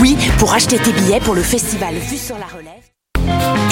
Oui, pour acheter tes billets pour le festival Vue sur la Relève.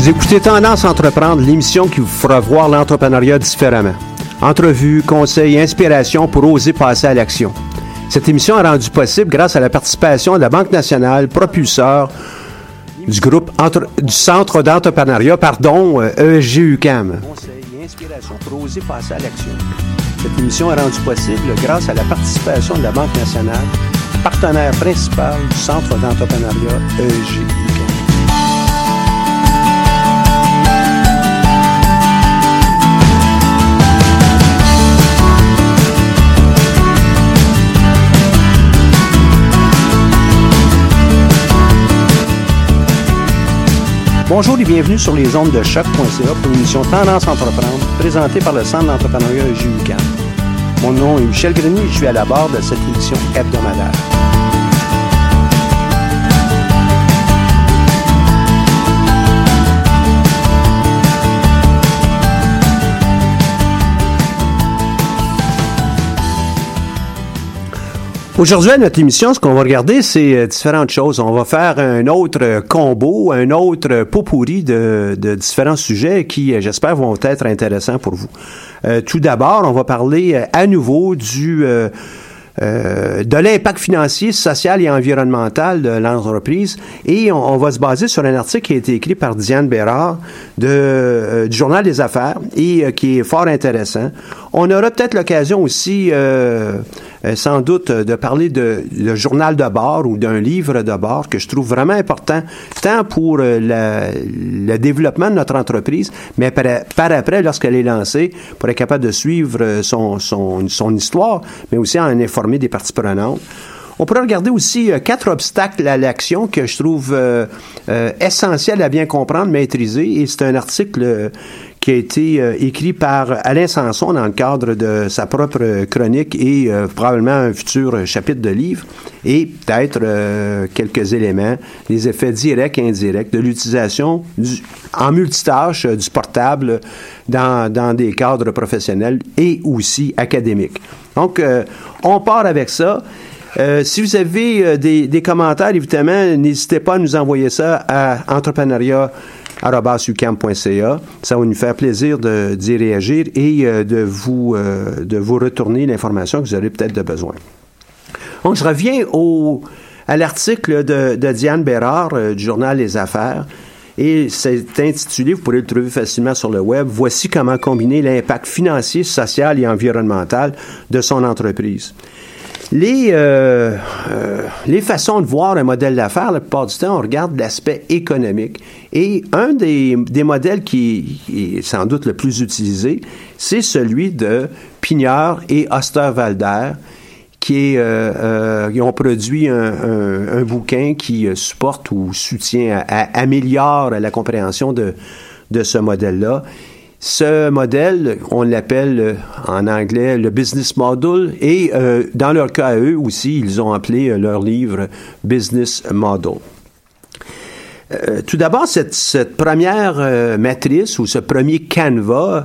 Vous écoutez Tendance Entreprendre, l'émission qui vous fera voir l'entrepreneuriat différemment. Entrevues, conseils, inspiration pour oser passer à l'action. Cette émission est rendue possible grâce à la participation de la Banque nationale, propulseur du groupe du Centre d'entrepreneuriat, pardon, euh, EGUCAM. Conseils et inspiration pour oser passer à l'action. Cette émission est rendue possible grâce à la participation de la Banque nationale, partenaire principal du Centre d'entrepreneuriat E Bonjour et bienvenue sur les ondes de choc.ca pour l'émission Tendance Entreprendre, présentée par le Centre d'entrepreneuriat JUCAM. Mon nom est Michel Grenier et je suis à la barre de cette émission hebdomadaire. Aujourd'hui, à notre émission, ce qu'on va regarder, c'est euh, différentes choses. On va faire un autre combo, un autre pot pourri de, de différents sujets qui, euh, j'espère, vont être intéressants pour vous. Euh, tout d'abord, on va parler euh, à nouveau du euh, euh, de l'impact financier, social et environnemental de l'entreprise. Et on, va se baser sur un article qui a été écrit par Diane Bérard de, du Journal des Affaires et qui est fort intéressant. On aura peut-être l'occasion aussi, euh, euh, sans doute, de parler de le journal de bord ou d'un livre de bord que je trouve vraiment important, tant pour euh, le développement de notre entreprise, mais par, après, lorsqu'elle est lancée, pour être capable de suivre euh, son, histoire, mais aussi en informer des parties prenantes. On pourrait regarder aussi quatre obstacles à l'action que je trouve essentiels à bien comprendre, maîtriser. Et c'est un article qui a été euh, écrit par Alain Sanson dans le cadre de sa propre chronique et euh, probablement un futur chapitre de livre. Et peut-être euh, quelques éléments, les effets directs et indirects de l'utilisation en multitâche euh, du portable dans, dans des cadres professionnels et aussi académiques. Donc, euh, on part avec ça. Euh, si vous avez euh, des, des commentaires, évidemment, n'hésitez pas à nous envoyer ça à entrepreneuriat.ucam.ca. Ça va nous faire plaisir d'y réagir et euh, de, vous, euh, de vous retourner l'information que vous aurez peut-être de besoin. Donc, je reviens au, à l'article de, de Diane Bérard euh, du journal Les Affaires. Et c'est intitulé, vous pourrez le trouver facilement sur le web, Voici comment combiner l'impact financier, social et environnemental de son entreprise. Les, euh, euh, les façons de voir un modèle d'affaires, la plupart du temps, on regarde l'aspect économique. Et un des, des modèles qui est sans doute le plus utilisé, c'est celui de Pignard et Osterwalder, qui est, euh, ont produit un, un- bouquin qui supporte ou soutient, à- améliore la compréhension de, de ce modèle-là. Ce modèle, on l'appelle euh, en anglais le business model et euh, dans leur cas à eux aussi, ils ont appelé euh, leur livre Business Model. tout d'abord, cette, première matrice ou ce premier canevas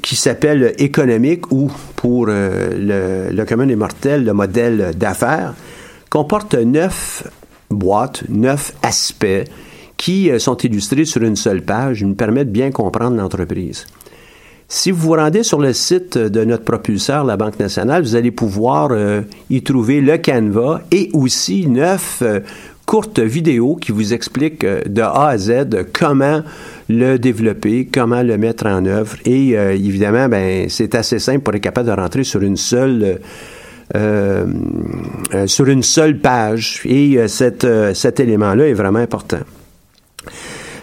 qui s'appelle économique ou pour le, le commun des mortels, le modèle d'affaires, comporte neuf boîtes, neuf aspects qui euh, sont illustrés sur une seule page, nous permettent de bien comprendre l'entreprise. Si vous vous rendez sur le site de notre propulseur, la Banque nationale, vous allez pouvoir euh, y trouver le Canva et aussi neuf euh, courtes vidéos qui vous expliquent de A à Z comment le développer, comment le mettre en œuvre. Et évidemment, ben, c'est assez simple pour être capable de rentrer sur une seule sur une seule page. Et cet élément-là est vraiment important.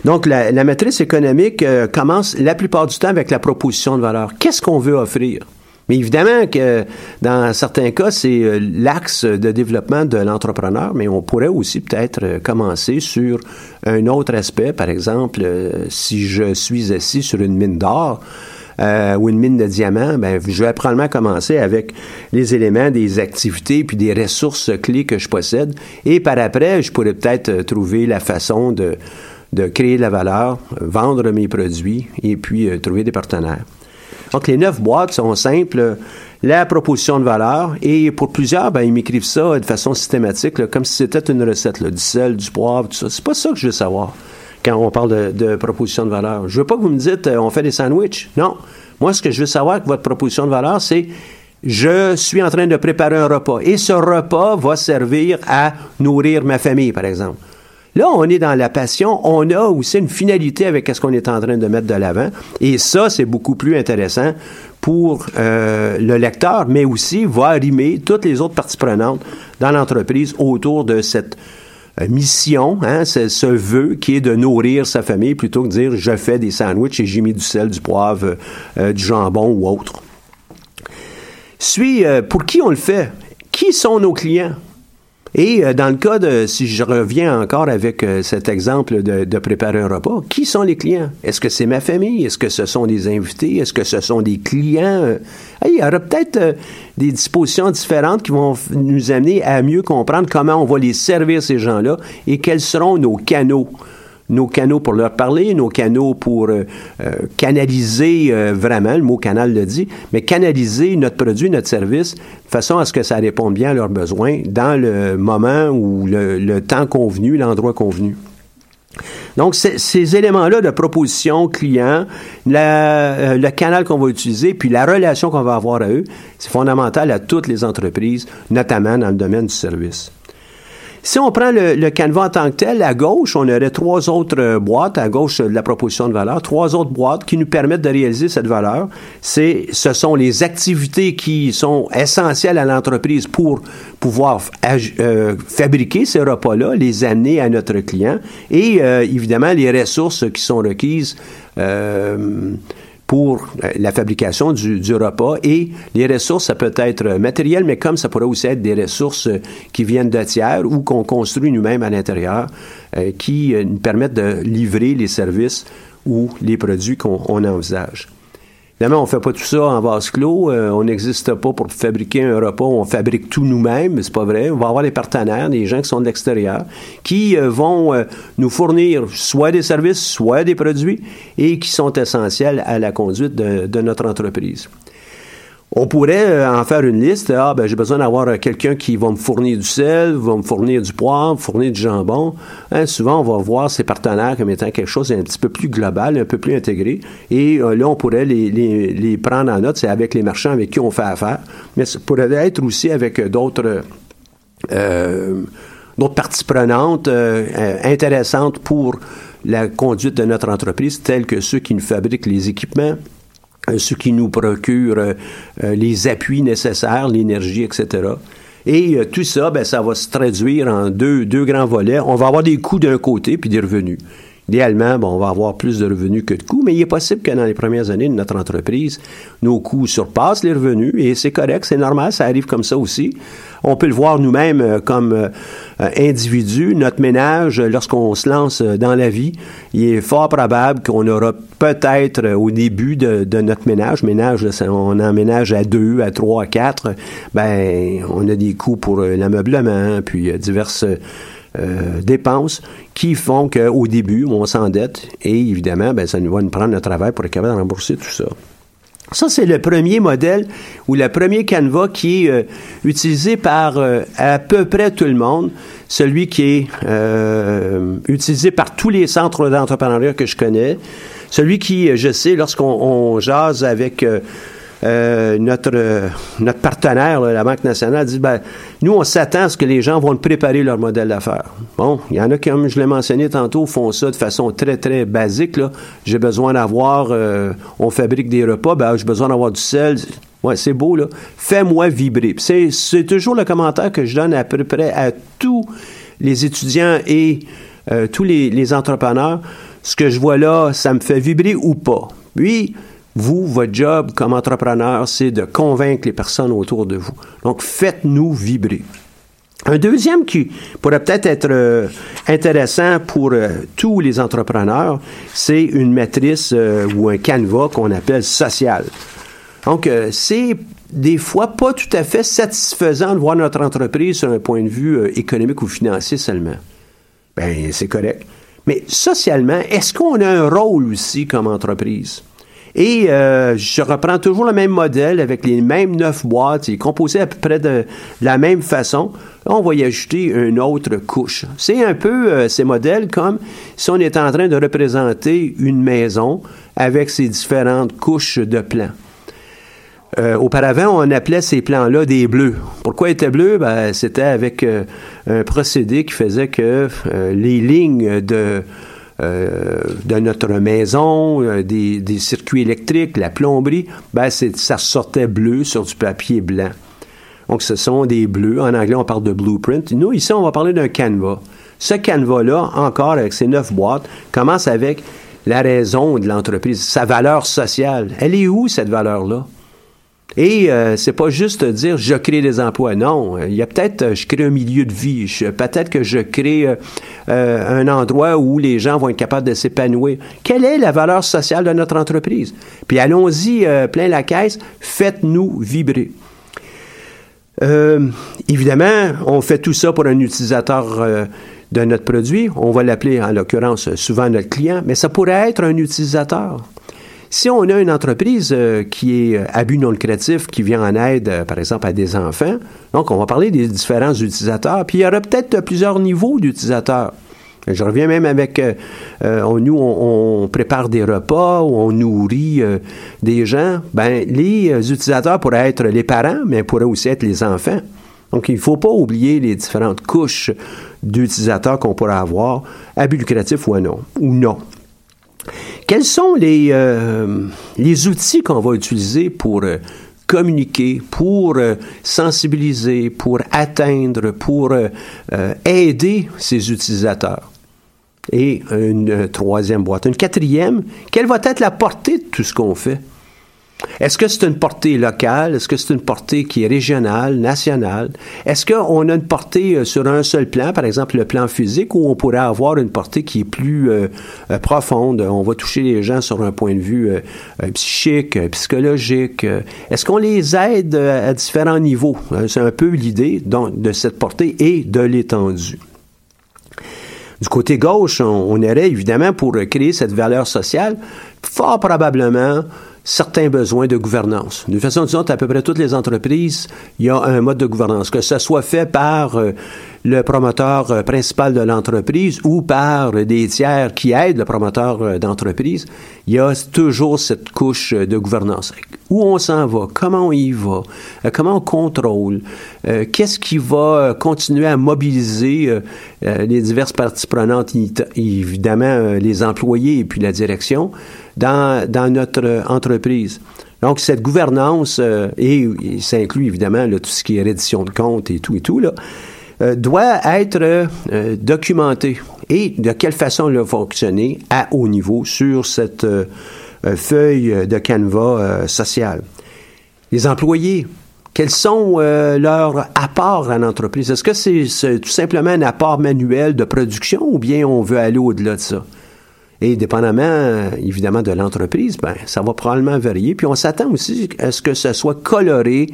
Donc, la, matrice économique euh, commence la plupart du temps avec la proposition de valeur. Qu'est-ce qu'on veut offrir? Mais évidemment que dans certains cas, c'est euh, l'axe de développement de l'entrepreneur, mais on pourrait aussi peut-être euh, commencer sur un autre aspect. Par exemple, si je suis assis sur une mine d'or, ou une mine de diamants, ben, je vais probablement commencer avec les éléments des activités puis des ressources clés que je possède. Et par après, je pourrais peut-être trouver la façon de, de créer de la valeur, vendre mes produits et puis euh, trouver des partenaires. Donc, les neuf boîtes sont simples. La proposition de valeur, et pour plusieurs, ben, ils m'écrivent ça de façon systématique, comme si c'était une recette, du sel, du poivre, tout ça. C'est pas ça que je veux savoir quand on parle de, proposition de valeur. Je veux pas que vous me dites, euh, on fait des sandwichs. Non. Moi, ce que je veux savoir avec votre proposition de valeur, c'est je suis en train de préparer un repas et ce repas va servir à nourrir ma famille, par exemple. Là, on est dans la passion. On a aussi une finalité avec ce qu'on est en train de mettre de l'avant. Et ça, c'est beaucoup plus intéressant pour euh, le lecteur, mais aussi va arrimer toutes les autres parties prenantes dans l'entreprise autour de cette euh, mission, hein, ce vœu qui est de nourrir sa famille plutôt que de dire je fais des sandwichs et j'ai mis du sel, du poivre, euh, du jambon ou autre. Suis, pour qui on le fait? Qui sont nos clients? Et euh, dans le cas de, si je reviens encore avec euh, cet exemple de, de, préparer un repas, qui sont les clients? Est-ce que c'est ma famille? Est-ce que ce sont des invités? Est-ce que ce sont des clients? il y aura peut-être euh, des dispositions différentes qui vont nous amener à mieux comprendre comment on va les servir, ces gens-là, et quels seront nos canaux nos canaux pour leur parler, nos canaux pour euh, euh, canaliser euh, vraiment, le mot canal le dit, mais canaliser notre produit, notre service, de façon à ce que ça réponde bien à leurs besoins dans le moment ou le, temps convenu, l'endroit convenu. Donc, ces éléments-là de proposition client, le canal qu'on va utiliser, puis la relation qu'on va avoir à eux, c'est fondamental à toutes les entreprises, notamment dans le domaine du service. Si on prend le, le, canevas en tant que tel, à gauche, on aurait trois autres euh, boîtes, à gauche de la proposition de valeur, trois autres boîtes qui nous permettent de réaliser cette valeur. C'est, ce sont les activités qui sont essentielles à l'entreprise pour pouvoir euh, fabriquer ces repas-là, les amener à notre client. Et euh, évidemment les ressources qui sont requises pour euh, la fabrication du, repas. Et les ressources, ça peut être matériel, mais comme ça pourrait aussi être des ressources qui viennent de tiers ou qu'on construit nous-mêmes à l'intérieur, euh, qui euh, nous permettent de livrer les services ou les produits qu'on envisage. Évidemment, on fait pas tout ça en vase clos. Euh, on n'existe pas pour fabriquer un repas. On fabrique tout nous-mêmes, mais c'est pas vrai. On va avoir des partenaires, des gens qui sont de l'extérieur, qui euh, vont euh, nous fournir soit des services, soit des produits, et qui sont essentiels à la conduite de notre entreprise. On pourrait euh, en faire une liste. Ah, ben, j'ai besoin d'avoir quelqu'un qui va me fournir du sel, va me fournir du poivre, fournir du jambon. Hein, souvent, on va voir ses partenaires comme étant quelque chose d'un petit peu plus global, un peu plus intégré. Et euh, là, on pourrait les, prendre en note. C'est avec les marchands avec qui on fait affaire. Mais ça pourrait être aussi avec d'autres... Euh, d'autres parties prenantes intéressantes pour la conduite de notre entreprise, telles que ceux qui nous fabriquent les équipements, euh, ce qui nous procure euh, euh, les appuis nécessaires, l'énergie, etc. Et tout ça, ben, ça va se traduire en deux, deux grands volets. On va avoir des coûts d'un côté puis des revenus. Idéalement, bon, on va avoir plus de revenus que de coûts, mais il est possible que dans les premières années de notre entreprise, nos coûts surpassent les revenus et c'est correct, c'est normal, ça arrive comme ça aussi. On peut le voir nous-mêmes euh, comme euh, individus. Notre ménage, lorsqu'on se lance euh, dans la vie, il est fort probable qu'on aura peut-être au début de, notre ménage, ménage, on emménage à deux, à trois, à quatre, ben, on a des coûts pour l'ameublement, puis diverses euh, dépenses qui font qu'au début, on s'endette et évidemment, ben, ça nous va nous prendre notre travail pour être capable de rembourser tout ça. Ça, c'est le premier modèle ou le premier canevas qui est euh, utilisé par euh, à peu près tout le monde, celui qui est utilisé par tous les centres d'entrepreneuriat que je connais, celui qui, je sais, lorsqu'on jase avec euh, notre, notre partenaire, la Banque nationale, dit ben, nous, on s'attend à ce que les gens vont préparer leur modèle d'affaires. Bon, il y en a qui, comme je l'ai mentionné tantôt, font ça de façon très, très basique. J'ai besoin d'avoir, euh, on fabrique des repas, ben, j'ai besoin d'avoir du sel. Ouais, c'est beau, là. Fais-moi vibrer. C'est toujours le commentaire que je donne à peu près à tous les étudiants et euh, tous les, les entrepreneurs. Ce que je vois là, ça me fait vibrer ou pas? Puis, vous, votre job comme entrepreneur, c'est de convaincre les personnes autour de vous. Donc, faites-nous vibrer. Un deuxième qui pourrait peut-être être, euh, intéressant pour euh, tous les entrepreneurs, c'est une matrice euh, ou un canevas qu'on appelle social. Donc, c'est des fois pas tout à fait satisfaisant de voir notre entreprise sur un point de vue économique ou financier seulement. Ben, c'est correct. Mais socialement, est-ce qu'on a un rôle aussi comme entreprise? Et euh, je reprends toujours le même modèle avec les mêmes neuf boîtes. Il est composé à peu près de, la même façon. on va y ajouter une autre couche. C'est un peu euh, ces modèles comme si on était en train de représenter une maison avec ses différentes couches de plans. Euh, auparavant, on appelait ces plans-là des bleus. Pourquoi ils étaient bleus? Ben, c'était avec un procédé qui faisait que les lignes de euh, de notre maison, euh, des, circuits électriques, la plomberie, ben ça sortait bleu sur du papier blanc. Donc, ce sont des bleus. En anglais, on parle de blueprint. Nous, ici, on va parler d'un canevas. Ce canevas-là, encore avec ses neuf boîtes, commence avec la raison de l'entreprise, sa valeur sociale. Elle est où, cette valeur-là? Et euh, c'est pas juste dire je crée des emplois. Non, il y a peut-être euh, je crée un milieu de vie. Peut-être que je crée euh, un endroit où les gens vont être capables de s'épanouir. Quelle est la valeur sociale de notre entreprise? Puis allons-y plein la caisse. Faites-nous vibrer. évidemment, on fait tout ça pour un utilisateur de notre produit. On va l'appeler en l'occurrence souvent notre client, mais ça pourrait être un utilisateur. Si on a une entreprise euh, qui est euh, à but non lucratif, qui vient en aide, euh, par exemple, à des enfants, donc on va parler des différents utilisateurs, puis il y aura peut-être plusieurs niveaux d'utilisateurs. Je reviens même avec, nous, on, prépare des repas, on nourrit des gens. Ben, les utilisateurs pourraient être les parents, mais pourraient aussi être les enfants. Donc, il ne faut pas oublier les différentes couches d'utilisateurs qu'on pourrait avoir, à but lucratif ou non. Ou non. Quels sont les, euh, les outils qu'on va utiliser pour euh, communiquer, pour euh, sensibiliser, pour atteindre, pour aider ces utilisateurs? Et une troisième boîte. Une quatrième, quelle va être la portée de tout ce qu'on fait? Est-ce que c'est une portée locale? Est-ce que c'est une portée qui est régionale, nationale? Est-ce qu'on a une portée euh, sur un seul plan, par exemple le plan physique, ou on pourrait avoir une portée qui est plus euh, euh, profonde? On va toucher les gens sur un point de vue psychique, psychologique. Est-ce qu'on les aide à différents niveaux? C'est un peu l'idée de cette portée et de l'étendue. Du côté gauche, on, on aurait évidemment pour créer cette valeur sociale, fort probablement certains besoins de gouvernance. De façon disons, à peu près toutes les entreprises, il y a un mode de gouvernance, que ce soit fait par euh, le promoteur euh, principal de l'entreprise ou par des tiers qui aident le promoteur euh, d'entreprise, il y a toujours cette couche de gouvernance. Où on s'en va, comment on y va, comment on contrôle, qu'est-ce qui va continuer à mobiliser les diverses parties prenantes, évidemment les employés et puis la direction, dans, notre entreprise. Donc, cette gouvernance, euh, et, ça inclut évidemment tout ce qui est reddition de comptes et tout et tout, là, euh, doit être euh, documentée. et de quelle façon il va fonctionner à haut niveau sur cette feuille de canevas social? Les employés, quels sont leurs apports à l'entreprise? Est-ce que c'est tout simplement un apport manuel de production ou bien on veut aller au-delà de ça? Et dépendamment, évidemment, de l'entreprise, ben, ça va probablement varier. Puis on s'attend aussi à ce que ce soit coloré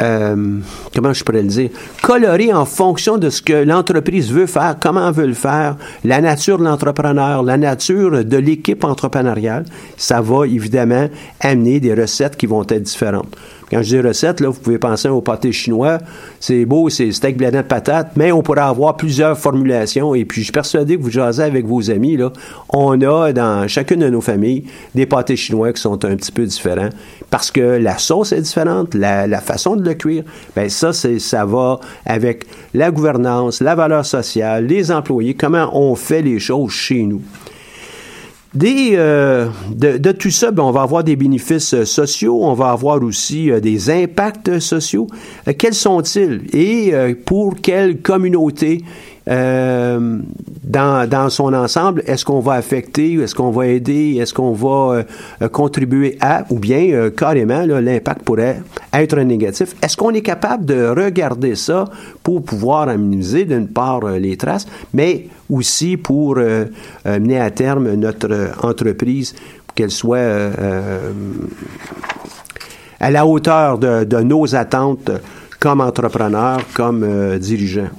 euh, comment je pourrais le dire, coloré en fonction de ce que l'entreprise veut faire, comment elle veut le faire, la nature de l'entrepreneur, la nature de l'équipe entrepreneuriale, ça va évidemment amener des recettes qui vont être différentes. Quand je dis recette, là, vous pouvez penser au pâté chinois. C'est beau, c'est steak blanc patate, mais on pourrait avoir plusieurs formulations. Et puis, je suis persuadé que vous jasez avec vos amis, là. On a dans chacune de nos familles des pâtés chinois qui sont un petit peu différents parce que la sauce est différente, la, façon de le cuire. Ben ça, c'est, ça va avec la gouvernance, la valeur sociale, les employés, comment on fait les choses chez nous. Euh, de, tout ça, ben, on va avoir des bénéfices euh, sociaux, on va avoir aussi euh, des impacts sociaux. quels sont-ils et pour quelle communauté euh, dans, son ensemble, est-ce qu'on va affecter, est-ce qu'on va aider, est-ce qu'on va euh, contribuer à, ou bien euh, carrément, l'impact pourrait être négatif? Est-ce qu'on est capable de regarder ça pour pouvoir minimiser d'une part les traces, mais aussi pour mener à terme notre entreprise, qu'elle soit à la hauteur de, de, nos attentes comme entrepreneurs, comme dirigeants.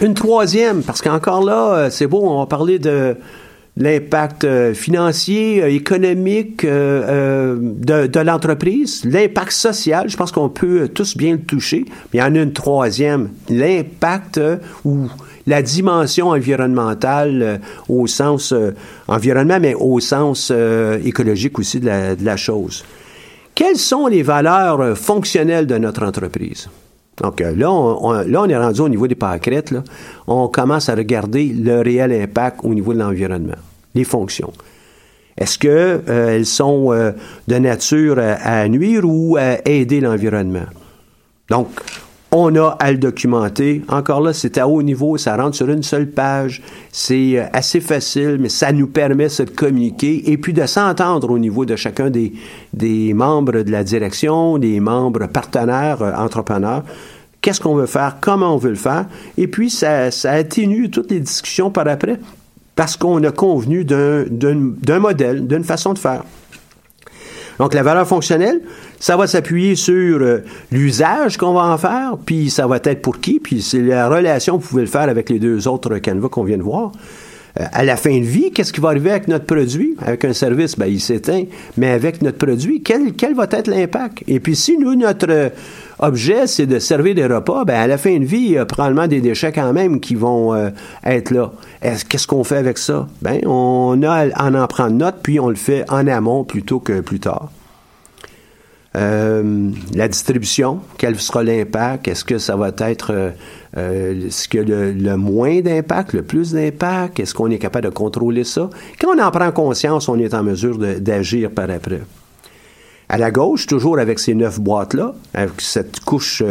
Une troisième, parce qu'encore là, euh, c'est beau, on va parler de l'impact euh, financier, euh, économique de, l'entreprise, l'impact social, je pense qu'on peut tous bien le toucher. Mais il y en a une troisième, l'impact ou la dimension environnementale au sens environnement, mais au sens écologique aussi de la chose. Quelles sont les valeurs fonctionnelles de notre entreprise? Donc euh, là on, là, on est rendu au niveau des pâquerettes. On commence à regarder le réel impact au niveau de l'environnement, les fonctions. Est-ce qu'elles euh, sont euh, de nature à, nuire ou à aider l'environnement? Donc, on a à le documenter. Encore là, c'est à haut niveau, ça rentre sur une seule page. C'est euh, assez facile, mais ça nous permet de communiquer et puis de s'entendre au niveau de chacun des, des membres de la direction, des membres partenaires, euh, entrepreneurs. Qu'est-ce qu'on veut faire, comment on veut le faire? Et puis, ça, ça atténue toutes les discussions par après parce qu'on a convenu d'un modèle, d'une façon de faire. Donc, la valeur fonctionnelle, ça va s'appuyer sur euh, l'usage qu'on va en faire, puis ça va être pour qui, puis c'est la relation que vous pouvez le faire avec les deux autres canevas qu'on vient de voir. Euh, à la fin de vie, qu'est-ce qui va arriver avec notre produit? Avec un service, ben, il s'éteint, mais avec notre produit, quel, quel va être l'impact? Et puis, si nous, notre objet, c'est de servir des repas, ben, à la fin de vie, il y a probablement des déchets quand même qui vont euh, être là. Qu'est-ce qu'on fait avec ça? Ben, on en prendre note, puis on le fait en amont plutôt que plus tard. Euh, la distribution, quel sera l'impact? Est-ce que ça va être euh, ce que le, le moins d'impact, le plus d'impact? Est-ce qu'on est capable de contrôler ça? Quand on en prend conscience, on est en mesure d'agir par après. À la gauche, toujours avec ces neuf boîtes-là, avec cette couche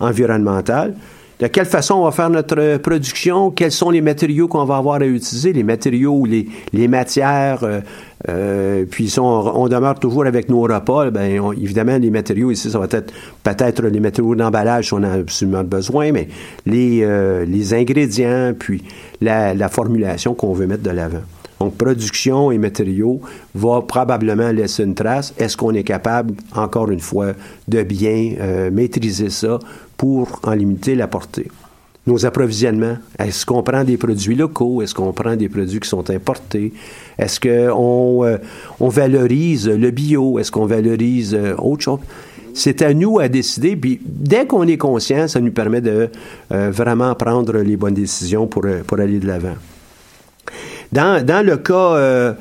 environnementale, de quelle façon on va faire notre production, quels sont les matériaux qu'on va avoir à utiliser, les matériaux, les, les matières, euh, euh, puis on, on, demeure toujours avec nos repas, ben évidemment les matériaux ici, ça va être peut-être les matériaux d'emballage si on a absolument besoin, mais les, euh, les ingrédients, puis la, la formulation qu'on veut mettre de l'avant. Donc, production et matériaux va probablement laisser une trace. Est-ce qu'on est capable, encore une fois, de bien euh, maîtriser ça pour en limiter la portée? Nos approvisionnements, est-ce qu'on prend des produits locaux? Est-ce qu'on prend des produits qui sont importés? Est-ce qu'on euh, on valorise le bio? Est-ce qu'on valorise euh, autre chose? c'est à nous à décider. Puis dès qu'on est conscient, ça nous permet de vraiment prendre les bonnes décisions pour, pour aller de l'avant. Dans, le cas euh,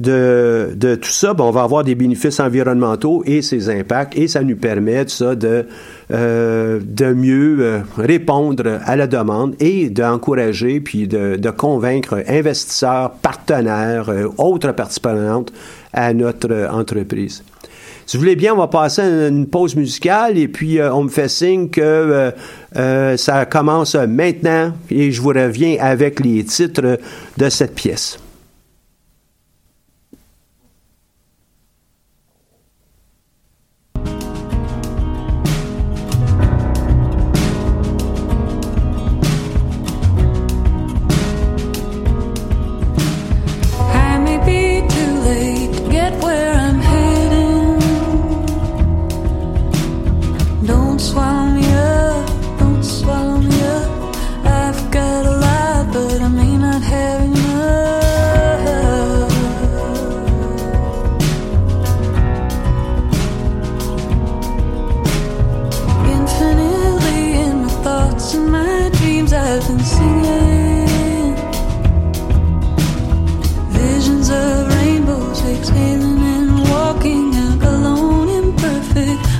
de, tout ça, ben, on va avoir des bénéfices environnementaux et ses impacts, et ça nous permet ça de, euh, de mieux euh, répondre à la demande et d'encourager puis de, de convaincre investisseurs, partenaires, autres parties prenantes à notre entreprise. Si vous voulez bien, on va passer une pause musicale et puis on me fait signe que ça commence maintenant et je vous reviens avec les titres de cette pièce.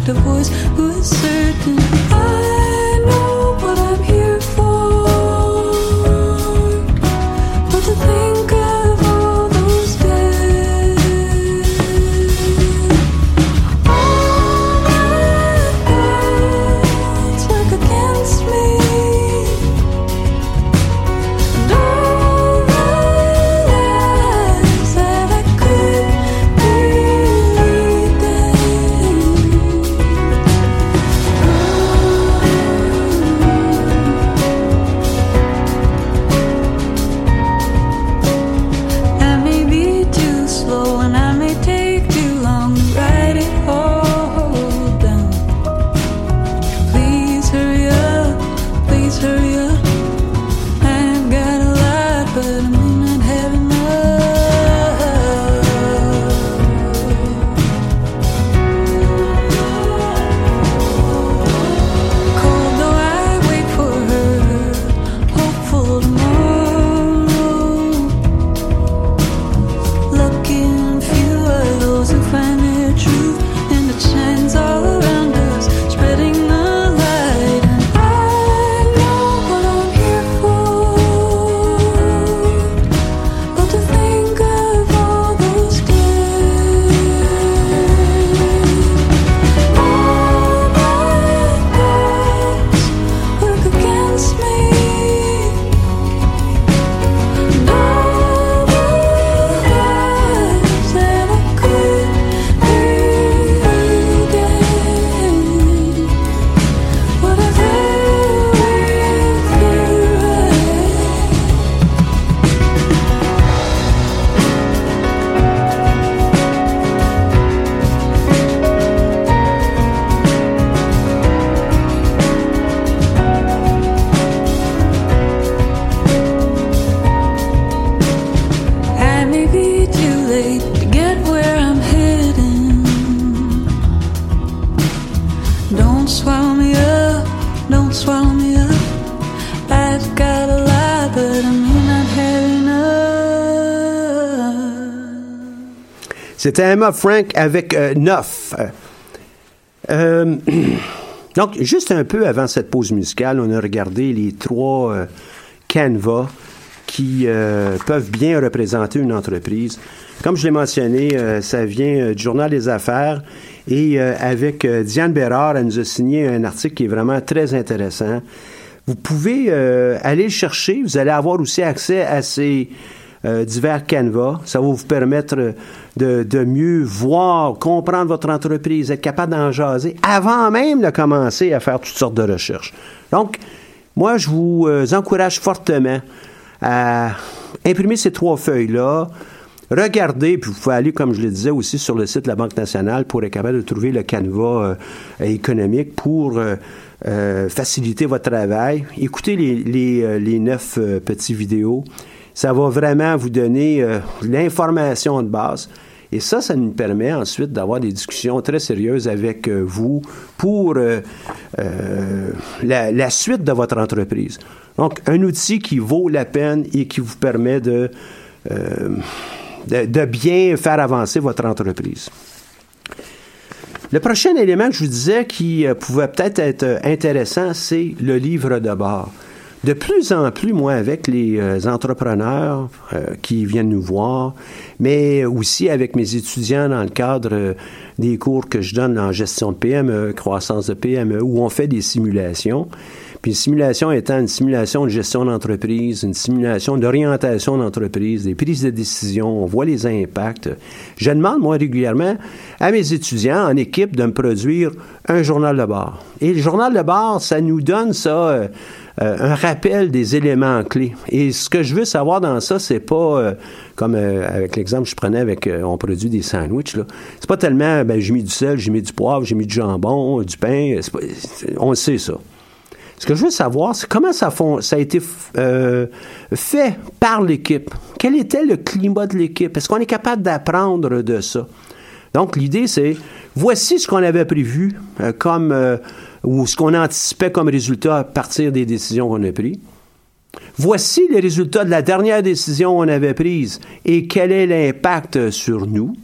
the voice who C'était Emma Frank avec euh, Neuf. Euh, donc, juste un peu avant cette pause musicale, on a regardé les trois euh, canevas qui peuvent bien représenter une entreprise. Comme je l'ai mentionné, ça vient du Journal des Affaires et avec Diane Bérard, elle nous a signé un article qui est vraiment très intéressant. Vous pouvez aller le chercher, vous allez avoir aussi accès à ces divers canevas. Ça va vous permettre de, mieux voir, comprendre votre entreprise, être capable d'en jaser avant même de commencer à faire toutes sortes de recherches. Donc, moi, je vous euh, encourage fortement à imprimer ces trois feuilles-là, Regardez, puis vous pouvez aller, comme je le disais, aussi sur le site de la Banque nationale pour être capable de trouver le canevas euh, économique pour euh, faciliter votre travail. Écoutez les, les, les neuf petits vidéos. Ça va vraiment vous donner l'information de base. Et ça, ça nous permet ensuite d'avoir des discussions très sérieuses avec euh, vous pour euh, euh, la, suite de votre entreprise. Donc, un outil qui vaut la peine et qui vous permet de, de, bien faire avancer votre entreprise. Le prochain élément que je vous disais qui pouvait peut-être être intéressant, c'est le livre de bord. De plus en plus, moi, avec les euh, entrepreneurs euh, qui viennent nous voir, mais aussi avec mes étudiants dans le cadre euh, des cours que je donne en gestion de PME, croissance de PME, où on fait des simulations. Puis une simulation étant une simulation de gestion d'entreprise, une simulation d'orientation d'entreprise, des prises de décision, on voit les impacts. Je demande, moi, régulièrement à mes étudiants en équipe de me produire un journal de bord. Et le journal de bord, ça nous donne ça... un rappel des éléments clés. Et ce que je veux savoir dans ça, c'est pas euh, comme euh, avec l'exemple que je prenais avec on produit des sandwichs là. C'est pas tellement ben j'ai mis du sel, j'ai mis du poivre, j'ai mis du jambon, du pain. On sait ça. Ce que je veux savoir, c'est comment ça, ça a été fait par l'équipe. Quel était le climat de l'équipe? Est-ce qu'on est capable d'apprendre de ça? Donc, l'idée, c'est, voici ce qu'on avait prévu comme ou ce qu'on anticipait comme résultat à partir des décisions qu'on a prises. Voici les résultats de la dernière décision qu'on avait prise et quel est l'impact sur nous.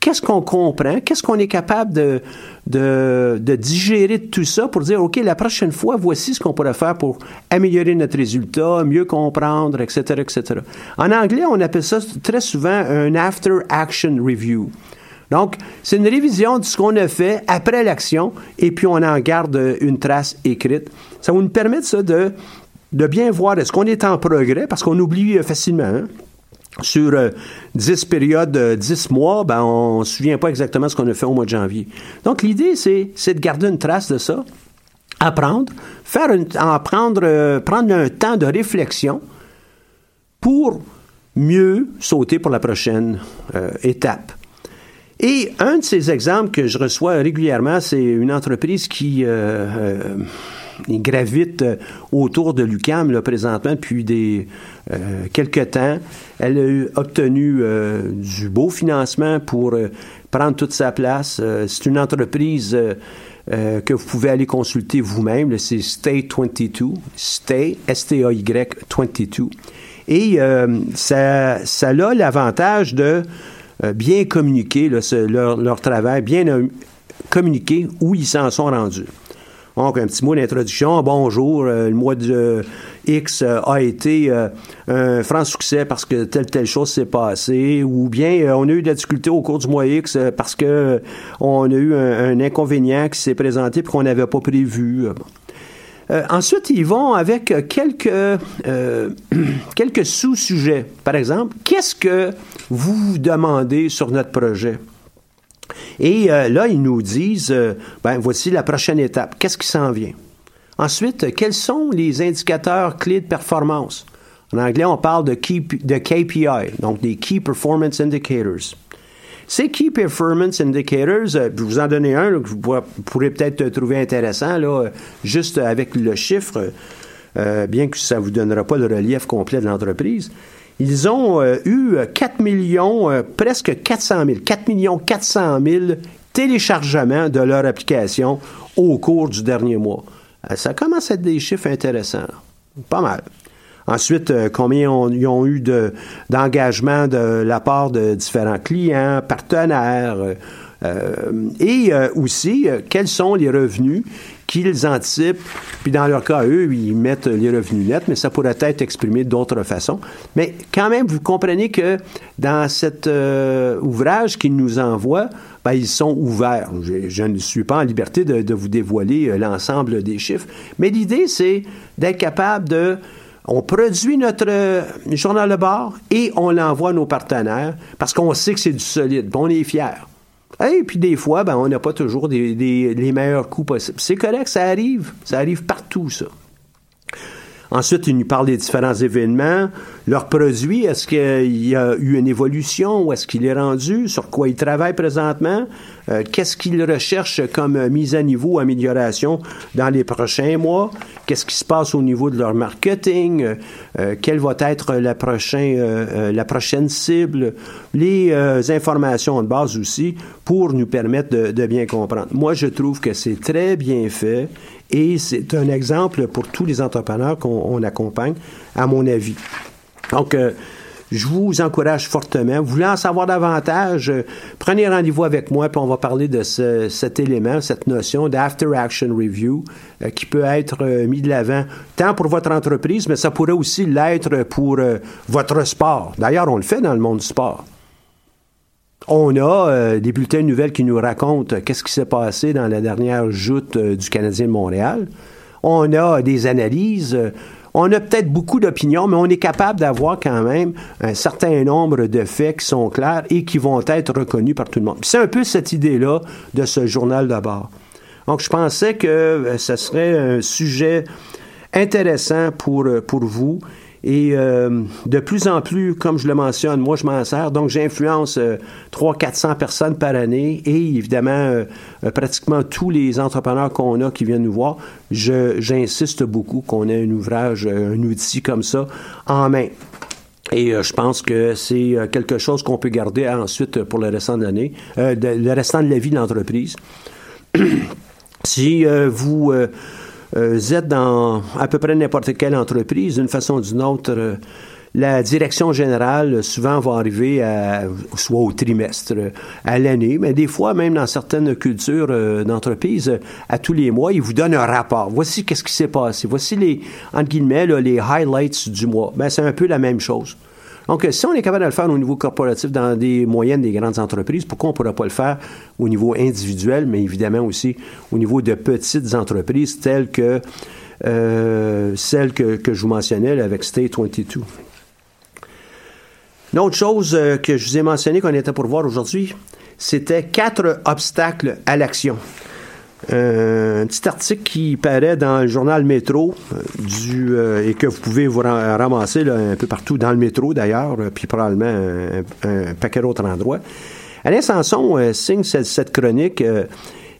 Qu'est-ce qu'on comprend? Qu'est-ce qu'on est capable de, de, de, digérer tout ça pour dire, OK, la prochaine fois, voici ce qu'on pourrait faire pour améliorer notre résultat, mieux comprendre, etc., etc. En anglais, on appelle ça très souvent un after action review. Donc, c'est une révision de ce qu'on a fait après l'action et puis on en garde une trace écrite. Ça va nous permettre ça de, de bien voir est-ce qu'on est en progrès parce qu'on oublie facilement. Hein. Sur 10 euh, périodes, 10 euh, mois, ben, on ne se souvient pas exactement ce qu'on a fait au mois de janvier. Donc, l'idée, c'est, de garder une trace de ça, apprendre, faire une, en prendre, euh, prendre un temps de réflexion pour mieux sauter pour la prochaine étape. Et un de ces exemples que je reçois régulièrement, c'est une entreprise qui euh, euh, gravite autour de l'UCAM là, présentement depuis des euh, quelques temps. Elle a obtenu du beau financement pour prendre toute sa place. c'est une entreprise que vous pouvez aller consulter vous-même. C'est Stay 22, Stay, S-T-A-Y 22. Et ça, ça a l'avantage de euh, bien communiquer leur, travail, bien euh, communiquer où ils s'en sont rendus. Donc, un petit mot d'introduction. Bonjour, euh, le mois de X a été un franc succès parce que telle telle chose s'est passée, ou bien on a eu de la difficulté au cours du mois X parce que on a eu un, inconvénient qui s'est présenté et qu'on n'avait pas prévu. Ensuite, ils vont avec quelques, quelques sous-sujets. Par exemple, qu'est-ce que vous vous demandez sur notre projet? Et euh, là, ils nous disent, euh, ben voici la prochaine étape. Qu'est-ce qui s'en vient? Ensuite, quels sont les indicateurs clés de performance? En anglais, on parle de, de KPI, donc des Key Performance Indicators. Ces Key Performance Indicators, euh, je vous en donner un que vous pourrez peut-être trouver intéressant, là, juste avec le chiffre, bien que ça ne vous donnera pas le relief complet de l'entreprise. Ils ont euh, eu 4 millions, euh, presque 400 000, 4 millions 400 000 téléchargements de leur application au cours du dernier mois. Euh, ça commence à être des chiffres intéressants. Pas mal. Ensuite, combien ils ont eu d'engagement de, la part de différents clients, partenaires, et aussi quels sont les revenus qu'ils anticipent. Puis dans leur cas, eux, ils mettent les revenus nets, mais ça pourrait être exprimé d'autres façons. Mais quand même, vous comprenez que dans cet euh, ouvrage qu'ils nous envoient, ben, ils sont ouverts. Je, ne suis pas en liberté de, vous dévoiler euh, l'ensemble des chiffres, mais l'idée, c'est d'être capable de on produit notre euh, journal de bord et on l'envoie à nos partenaires parce qu'on sait que c'est du solide. on est fiers. Et puis des fois, ben, on n'a pas toujours les meilleurs coups possibles. C'est correct, ça arrive. Ça arrive partout, ça. Ensuite, il nous parle des différents événements, leurs produits, est-ce qu'il y a eu une évolution, où est-ce qu'il est rendu, sur quoi ils travaillent présentement, euh, qu'est-ce qu'ils recherchent comme mise à niveau, amélioration dans les prochains mois, qu'est-ce qui se passe au niveau de leur marketing, euh, euh, quelle va être la, la prochaine cible, les informations de base aussi pour nous permettre de bien comprendre. Moi, je trouve que c'est très bien fait et c'est un exemple pour tous les entrepreneurs qu'on accompagne, à mon avis. Donc, euh, je vous encourage fortement. Vous voulez en savoir davantage, euh, prenez rendez-vous avec moi, puis on va parler de ce, cet élément, cette notion d'after action review, euh, qui peut être mis de l'avant tant pour votre entreprise, mais ça pourrait aussi l'être pour votre sport. D'ailleurs, on le fait dans le monde du sport. On a des bulletins de nouvelles qui nous racontent qu'est-ce qui s'est passé dans la dernière joute du Canadien de Montréal. On a des analyses on a peut-être beaucoup d'opinions, mais on est capable d'avoir quand même un certain nombre de faits qui sont clairs et qui vont être reconnus par tout le monde. C'est un peu cette idée-là de ce journal d'abord. Donc, je pensais que euh, ce serait un sujet intéressant pour, euh, pour vous et euh, de plus en plus, comme je le mentionne, moi je m'en sers, donc j'influence euh, 300-400 personnes par année et évidemment euh, euh, pratiquement tous les entrepreneurs qu'on a qui viennent nous voir, j'insiste beaucoup qu'on ait un ouvrage, un outil comme ça en main. Et je pense que c'est quelque chose qu'on peut garder ensuite pour le restant de l'année, le restant de la vie de l'entreprise. si vous vous êtes dans à peu près n'importe quelle entreprise, d'une façon ou d'une autre, euh, la direction générale souvent va arriver à, soit au trimestre, à l'année, mais des fois même dans certaines cultures euh, d'entreprise, à tous les mois, ils vous donnent un rapport. Voici qu'est-ce qui s'est passé. Voici les entre guillemets les highlights du mois. Ben c'est un peu la même chose. Donc, si on est capable de le faire au niveau corporatif dans des moyennes des grandes entreprises, pourquoi on ne pourrait pas le faire au niveau individuel, mais évidemment aussi au niveau de petites entreprises telles que euh, celle que, je vous mentionnais avec State 22. Une autre chose euh, que je vous ai mentionné qu'on était pour voir aujourd'hui, c'était quatre obstacles à l'action. Euh, un petit article qui paraît dans le journal Métro euh, du et que vous pouvez vous ramasser un peu partout dans le métro d'ailleurs, puis probablement un, paquet d'autres endroits. Alain Sanson signe cette, chronique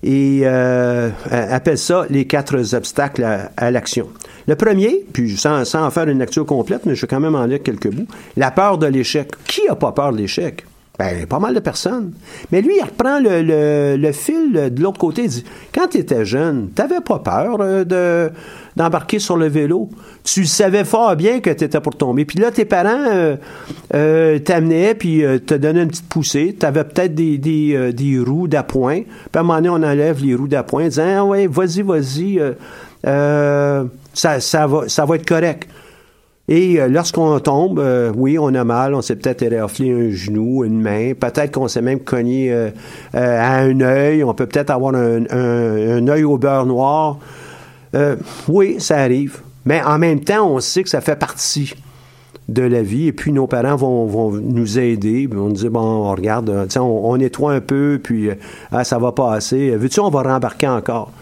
et appelle ça les quatre obstacles à, l'action. Le premier, puis sans, sans en faire une lecture complète, mais je vais quand même en lire quelques bouts, la peur de l'échec. Qui a pas peur de l'échec? Ben, pas mal de personnes. Mais lui, il reprend le, le, fil de l'autre côté. Il dit Quand tu étais jeune, t'avais pas peur euh, de, d'embarquer sur le vélo. Tu savais fort bien que tu étais pour tomber. Puis là, tes parents euh, euh t'amenaient puis euh, te donnaient une petite poussée. Tu avais peut-être des, des, des roues d'appoint. Puis à un moment donné, on enlève les roues d'appoint disant Ah ouais, vas-y, vas-y. ça, ça, va, ça va être correct. Et euh, lorsqu'on tombe, euh, oui, on a mal, on s'est peut-être éraflé un genou, une main, peut-être qu'on s'est même cogné euh, à un œil, on peut peut-être avoir un, œil au beurre noir. oui, ça arrive. Mais en même temps, on sait que ça fait partie de la vie. Et puis nos parents vont, nous aider. On nous dit, bon, on regarde, on, on, nettoie un peu, puis ah, ça va passer. Veux-tu, on va rembarquer encore.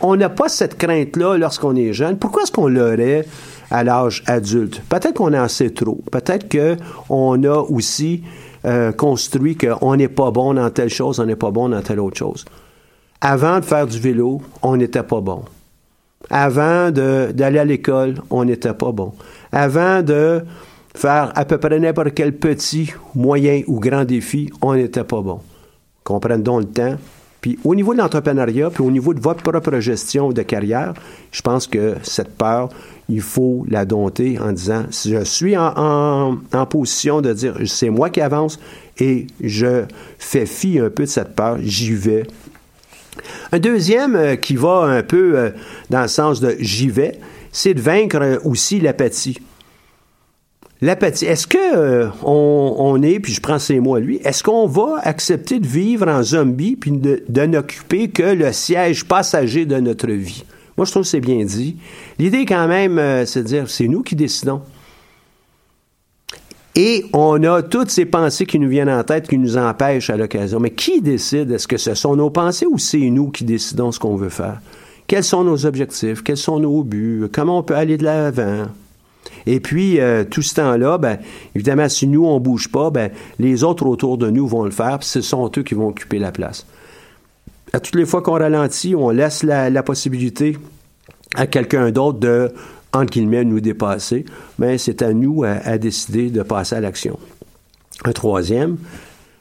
On n'a pas cette crainte-là lorsqu'on est jeune. Pourquoi est-ce qu'on l'aurait à l'âge adulte. Peut-être qu'on en sait trop. Peut-être qu'on a aussi euh, construit qu'on n'est pas bon dans telle chose, on n'est pas bon dans telle autre chose. Avant de faire du vélo, on n'était pas bon. Avant d'aller à l'école, on n'était pas bon. Avant de faire à peu près n'importe quel petit, moyen ou grand défi, on n'était pas bon. Comprenne donc le temps. Puis au niveau de l'entrepreneuriat, puis au niveau de votre propre gestion de carrière, je pense que cette peur, il faut la dompter en disant, je suis en, position de dire, c'est moi qui avance et je fais fi un peu de cette peur, j'y vais. Un deuxième euh, qui va un peu euh, dans le sens de j'y vais, c'est de vaincre aussi l'apathie. L'apathie. Est-ce que euh, on, est, puis je prends ces mots à lui, est-ce qu'on va accepter de vivre en zombie puis de, n'occuper que le siège passager de notre vie? Moi, je trouve que c'est bien dit. L'idée, quand même, euh, c'est de dire, c'est nous qui décidons. Et on a toutes ces pensées qui nous viennent en tête, qui nous empêchent à l'occasion. Mais qui décide? Est-ce que ce sont nos pensées ou c'est nous qui décidons ce qu'on veut faire? Quels sont nos objectifs? Quels sont nos buts? Comment on peut aller de l'avant? Et puis, euh, tout ce temps-là, ben, évidemment, si nous, on bouge pas, ben, les autres autour de nous vont le faire, puis ce sont eux qui vont occuper la place à toutes les fois qu'on ralentit, on laisse la, possibilité à quelqu'un d'autre de, entre guillemets, nous dépasser, mais c'est à nous à, décider de passer à l'action. Un troisième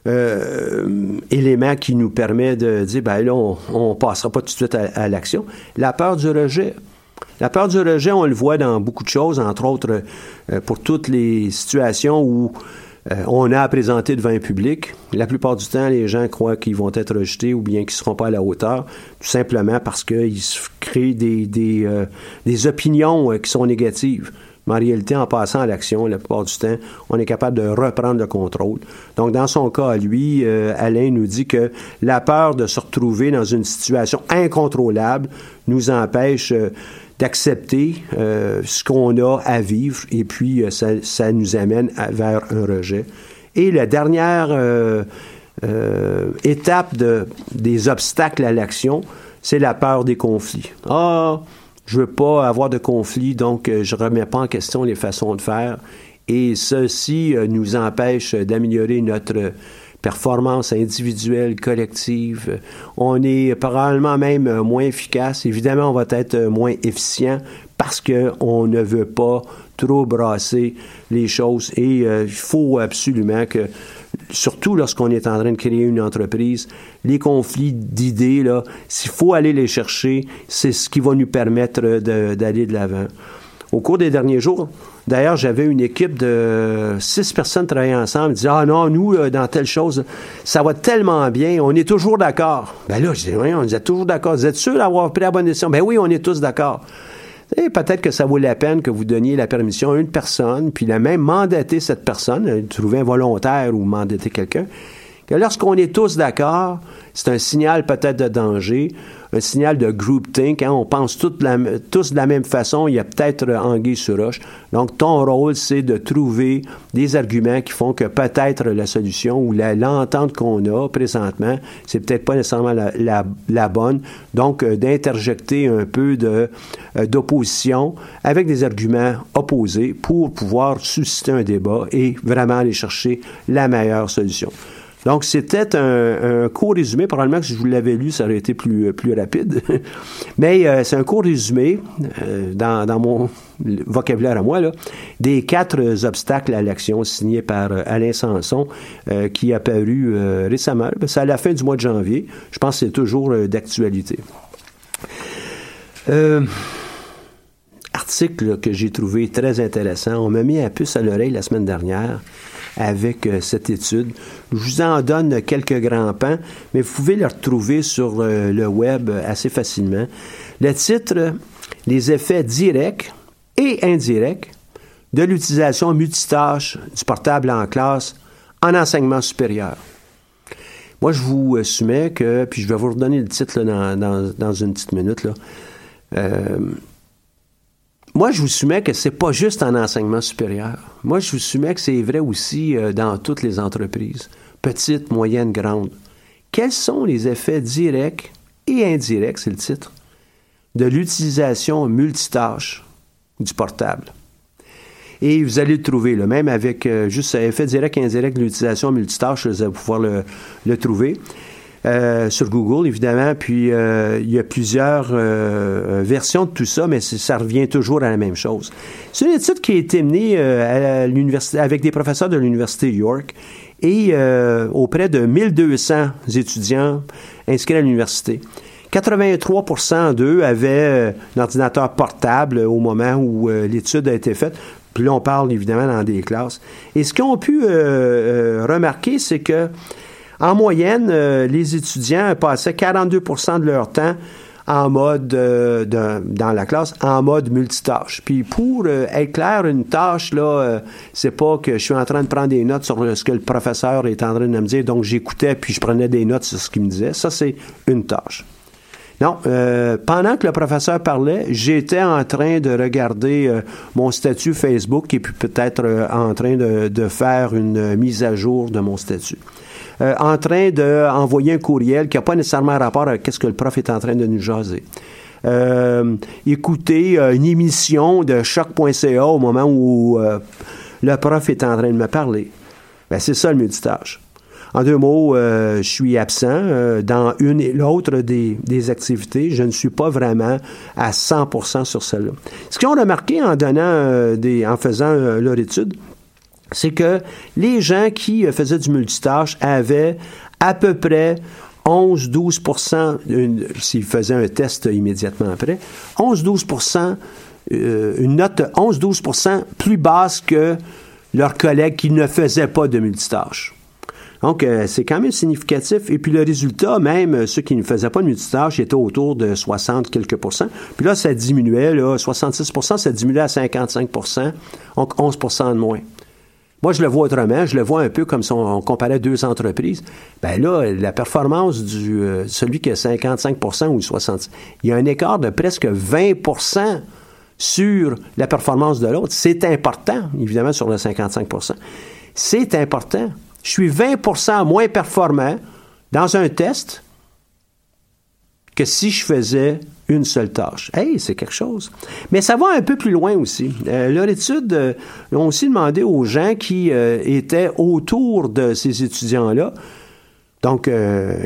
euh, élément qui nous permet de dire, ben là, on ne passera pas tout de suite à, l'action, la peur du rejet. La peur du rejet, on le voit dans beaucoup de choses, entre autres euh, pour toutes les situations où euh, on a à présenter devant un public. La plupart du temps, les gens croient qu'ils vont être rejetés ou bien qu'ils ne seront pas à la hauteur, tout simplement parce qu'ils créent des, des, euh, opinions qui sont négatives. Mais en réalité, en passant à l'action, la plupart du temps, on est capable de reprendre le contrôle. Donc, dans son cas, lui, Alain nous dit que la peur de se retrouver dans une situation incontrôlable nous empêche d'accepter euh, ce qu'on a à vivre et puis euh, ça, ça, nous amène vers un rejet. Et la dernière euh, étape de, des obstacles à l'action, c'est la peur des conflits. Ah, je veux pas avoir de conflits, donc je remets pas en question les façons de faire. Et ceci nous empêche d'améliorer notre performance individuelle, collective. On est probablement même moins efficace. Évidemment, on va être moins efficient parce qu'on ne veut pas trop brasser les choses. Et euh, il faut absolument que, surtout lorsqu'on est en train de créer une entreprise, les conflits d'idées, s'il faut aller les chercher, c'est ce qui va nous permettre d'aller de l'avant. Au cours des derniers jours, D'ailleurs, j'avais une équipe de six personnes travaillant ensemble. Ils disaient, ah non, nous, dans telle chose, ça va tellement bien, on est toujours d'accord. Ben là, je dis, oui, on est toujours d'accord. Vous êtes sûr d'avoir pris la bonne décision? Ben oui, on est tous d'accord. Et peut-être que ça vaut la peine que vous donniez la permission à une personne, puis la même mandater cette personne, trouver un volontaire ou mandater quelqu'un, que lorsqu'on est tous d'accord, c'est un signal peut-être de danger, un signal de groupthink. Hein, on pense tous de, la, même façon. Il y a peut-être anguille sur roche. Donc, ton rôle, c'est de trouver des arguments qui font que peut-être la solution ou l'entente qu'on a présentement, c'est peut-être pas nécessairement la, bonne. Donc, euh, d'interjecter un peu euh, d'opposition avec des arguments opposés pour pouvoir susciter un débat et vraiment aller chercher la meilleure solution. Donc, c'était un, un, court résumé. Probablement que si je vous l'avais lu, ça aurait été plus, plus rapide. Mais euh, c'est un court résumé euh, dans, dans, mon vocabulaire à moi, là, des quatre obstacles à l'action signés par euh, Alain Sanson, qui a paru récemment. C'est à la fin du mois de janvier. Je pense que c'est toujours d'actualité. article que j'ai trouvé très intéressant. On m'a mis un puce à l'oreille la semaine dernière avec euh, cette étude. Je vous en donne quelques grands pans, mais vous pouvez le retrouver sur euh, le web assez facilement. Le titre, les effets directs et indirects de l'utilisation multitâche du portable en classe en enseignement supérieur. Moi, je vous euh, soumets que, puis je vais vous redonner le titre dans, dans, une petite minute, là. Moi, je vous soumets que c'est pas juste en enseignement supérieur. Moi, je vous soumets que c'est vrai aussi euh, dans toutes les entreprises, petites, moyennes, grandes. Quels sont les effets directs et indirects, c'est le titre, de l'utilisation multitâche du portable? Et vous allez le trouver, là, même avec euh, juste effet direct et indirect de l'utilisation multitâche, vous allez pouvoir le, le trouver. Euh, sur Google, évidemment. Puis euh, il y a plusieurs euh, versions de tout ça, mais ça revient toujours à la même chose. C'est une étude qui a été menée à l'université avec des professeurs de l'université York et auprès de 1200 étudiants inscrits à l'université. 83% d'eux avaient un ordinateur portable au moment où l'étude a été faite. Puis là, on parle évidemment dans des classes. Et ce qu'on pu remarquer, c'est que en moyenne, euh, les étudiants passaient 42% de leur temps en mode euh, dans la classe en mode multitâche. Puis pour euh, être clair, une tâche là, c'est pas que je suis en train de prendre des notes sur ce que le professeur est en train de me dire, donc j'écoutais puis je prenais des notes sur ce qu'il me disait. Ça c'est une tâche. Non, pendant que le professeur parlait, j'étais en train de regarder mon statut Facebook et puis peut-être en train de, de, faire une mise à jour de mon statut. Euh, en train d'envoyer un courriel qui n'a pas nécessairement rapport à ce que le prof est en train de nous jaser. Euh, écouter euh, une émission de choc.ca au moment où le prof est en train de me parler. Ben, c'est ça le multitâche. En deux mots, je suis absent dans une et l'autre des, activités. Je ne suis pas vraiment à 100% sur celle-là. Ce qu'ils ont remarqué en faisant leur étude, c'est que les gens qui euh, faisaient du multitâche avaient à peu près 11-12% s'ils faisaient un test immédiatement après, 11-12% euh, une note de 11-12% plus basse que leurs collègues qui ne faisaient pas de multitâche. Donc, euh, c'est quand même significatif. Et puis, le résultat, même euh, ceux qui ne faisaient pas de multitâche, étaient autour de 60 quelques pourcents. Puis là, ça diminuait, là, 66% ça diminuait à 55% donc 11% de moins. Moi, je le vois autrement. Je le vois un peu comme si on, comparait deux entreprises. Ben là, la performance du euh, celui qui a 55% ou 60% il y a un écart de presque 20% sur la performance de l'autre. C'est important, évidemment, sur le 55% C'est important je suis 20% moins performant dans un test que si je faisais une seule tâche. Hey, c'est quelque chose. Mais ça va un peu plus loin aussi. Euh, leur étude euh, ont aussi demandé aux gens qui euh, étaient autour de ces étudiants-là, donc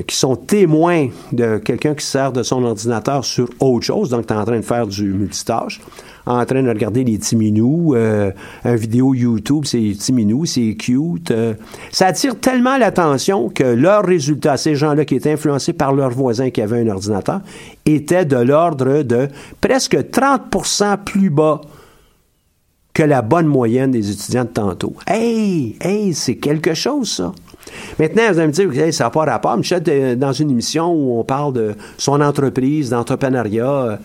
qui sont témoins de quelqu'un qui sert de son ordinateur sur autre chose, donc tu es en train de faire du multitâche en train de regarder les petits minous, euh, un vidéo YouTube, c'est petits minous, c'est cute. Euh. ça attire tellement l'attention que leurs résultats, ces gens-là qui étaient influencés par leurs voisins qui avaient un ordinateur, étaient de l'ordre de presque 30% plus bas que la bonne moyenne des étudiants de tantôt. Hey, hey, c'est quelque chose, ça. Maintenant, vous allez me dire, hey, ça n'a pas rapport. Michel, dans une émission où on parle de son entreprise, d'entrepreneuriat,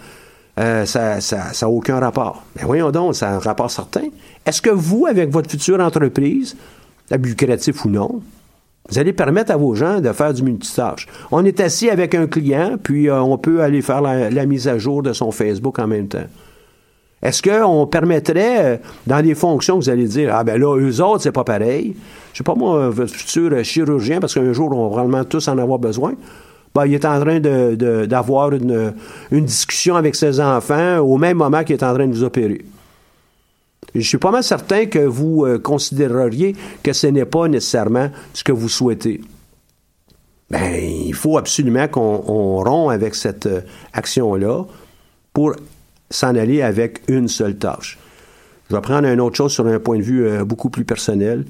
euh, ça n'a aucun rapport. Mais voyons donc, ça a un rapport certain. Est-ce que vous, avec votre future entreprise, lucratif ou non, vous allez permettre à vos gens de faire du multitâche? On est assis avec un client, puis euh, on peut aller faire la, mise à jour de son Facebook en même temps. Est-ce qu'on permettrait, euh, dans des fonctions vous allez dire, ah ben là, eux autres, c'est pas pareil? Je sais pas moi, futur chirurgien, parce qu'un jour, on va vraiment tous en avoir besoin. Ben, il est en train d'avoir une, discussion avec ses enfants au même moment qu'il est en train de vous opérer. Je suis pas mal certain que vous euh, considéreriez que ce n'est pas nécessairement ce que vous souhaitez. Ben, il faut absolument qu'on rompt avec cette euh, action-là pour s'en aller avec une seule tâche. Je vais prendre une autre chose sur un point de vue euh, beaucoup plus personnel.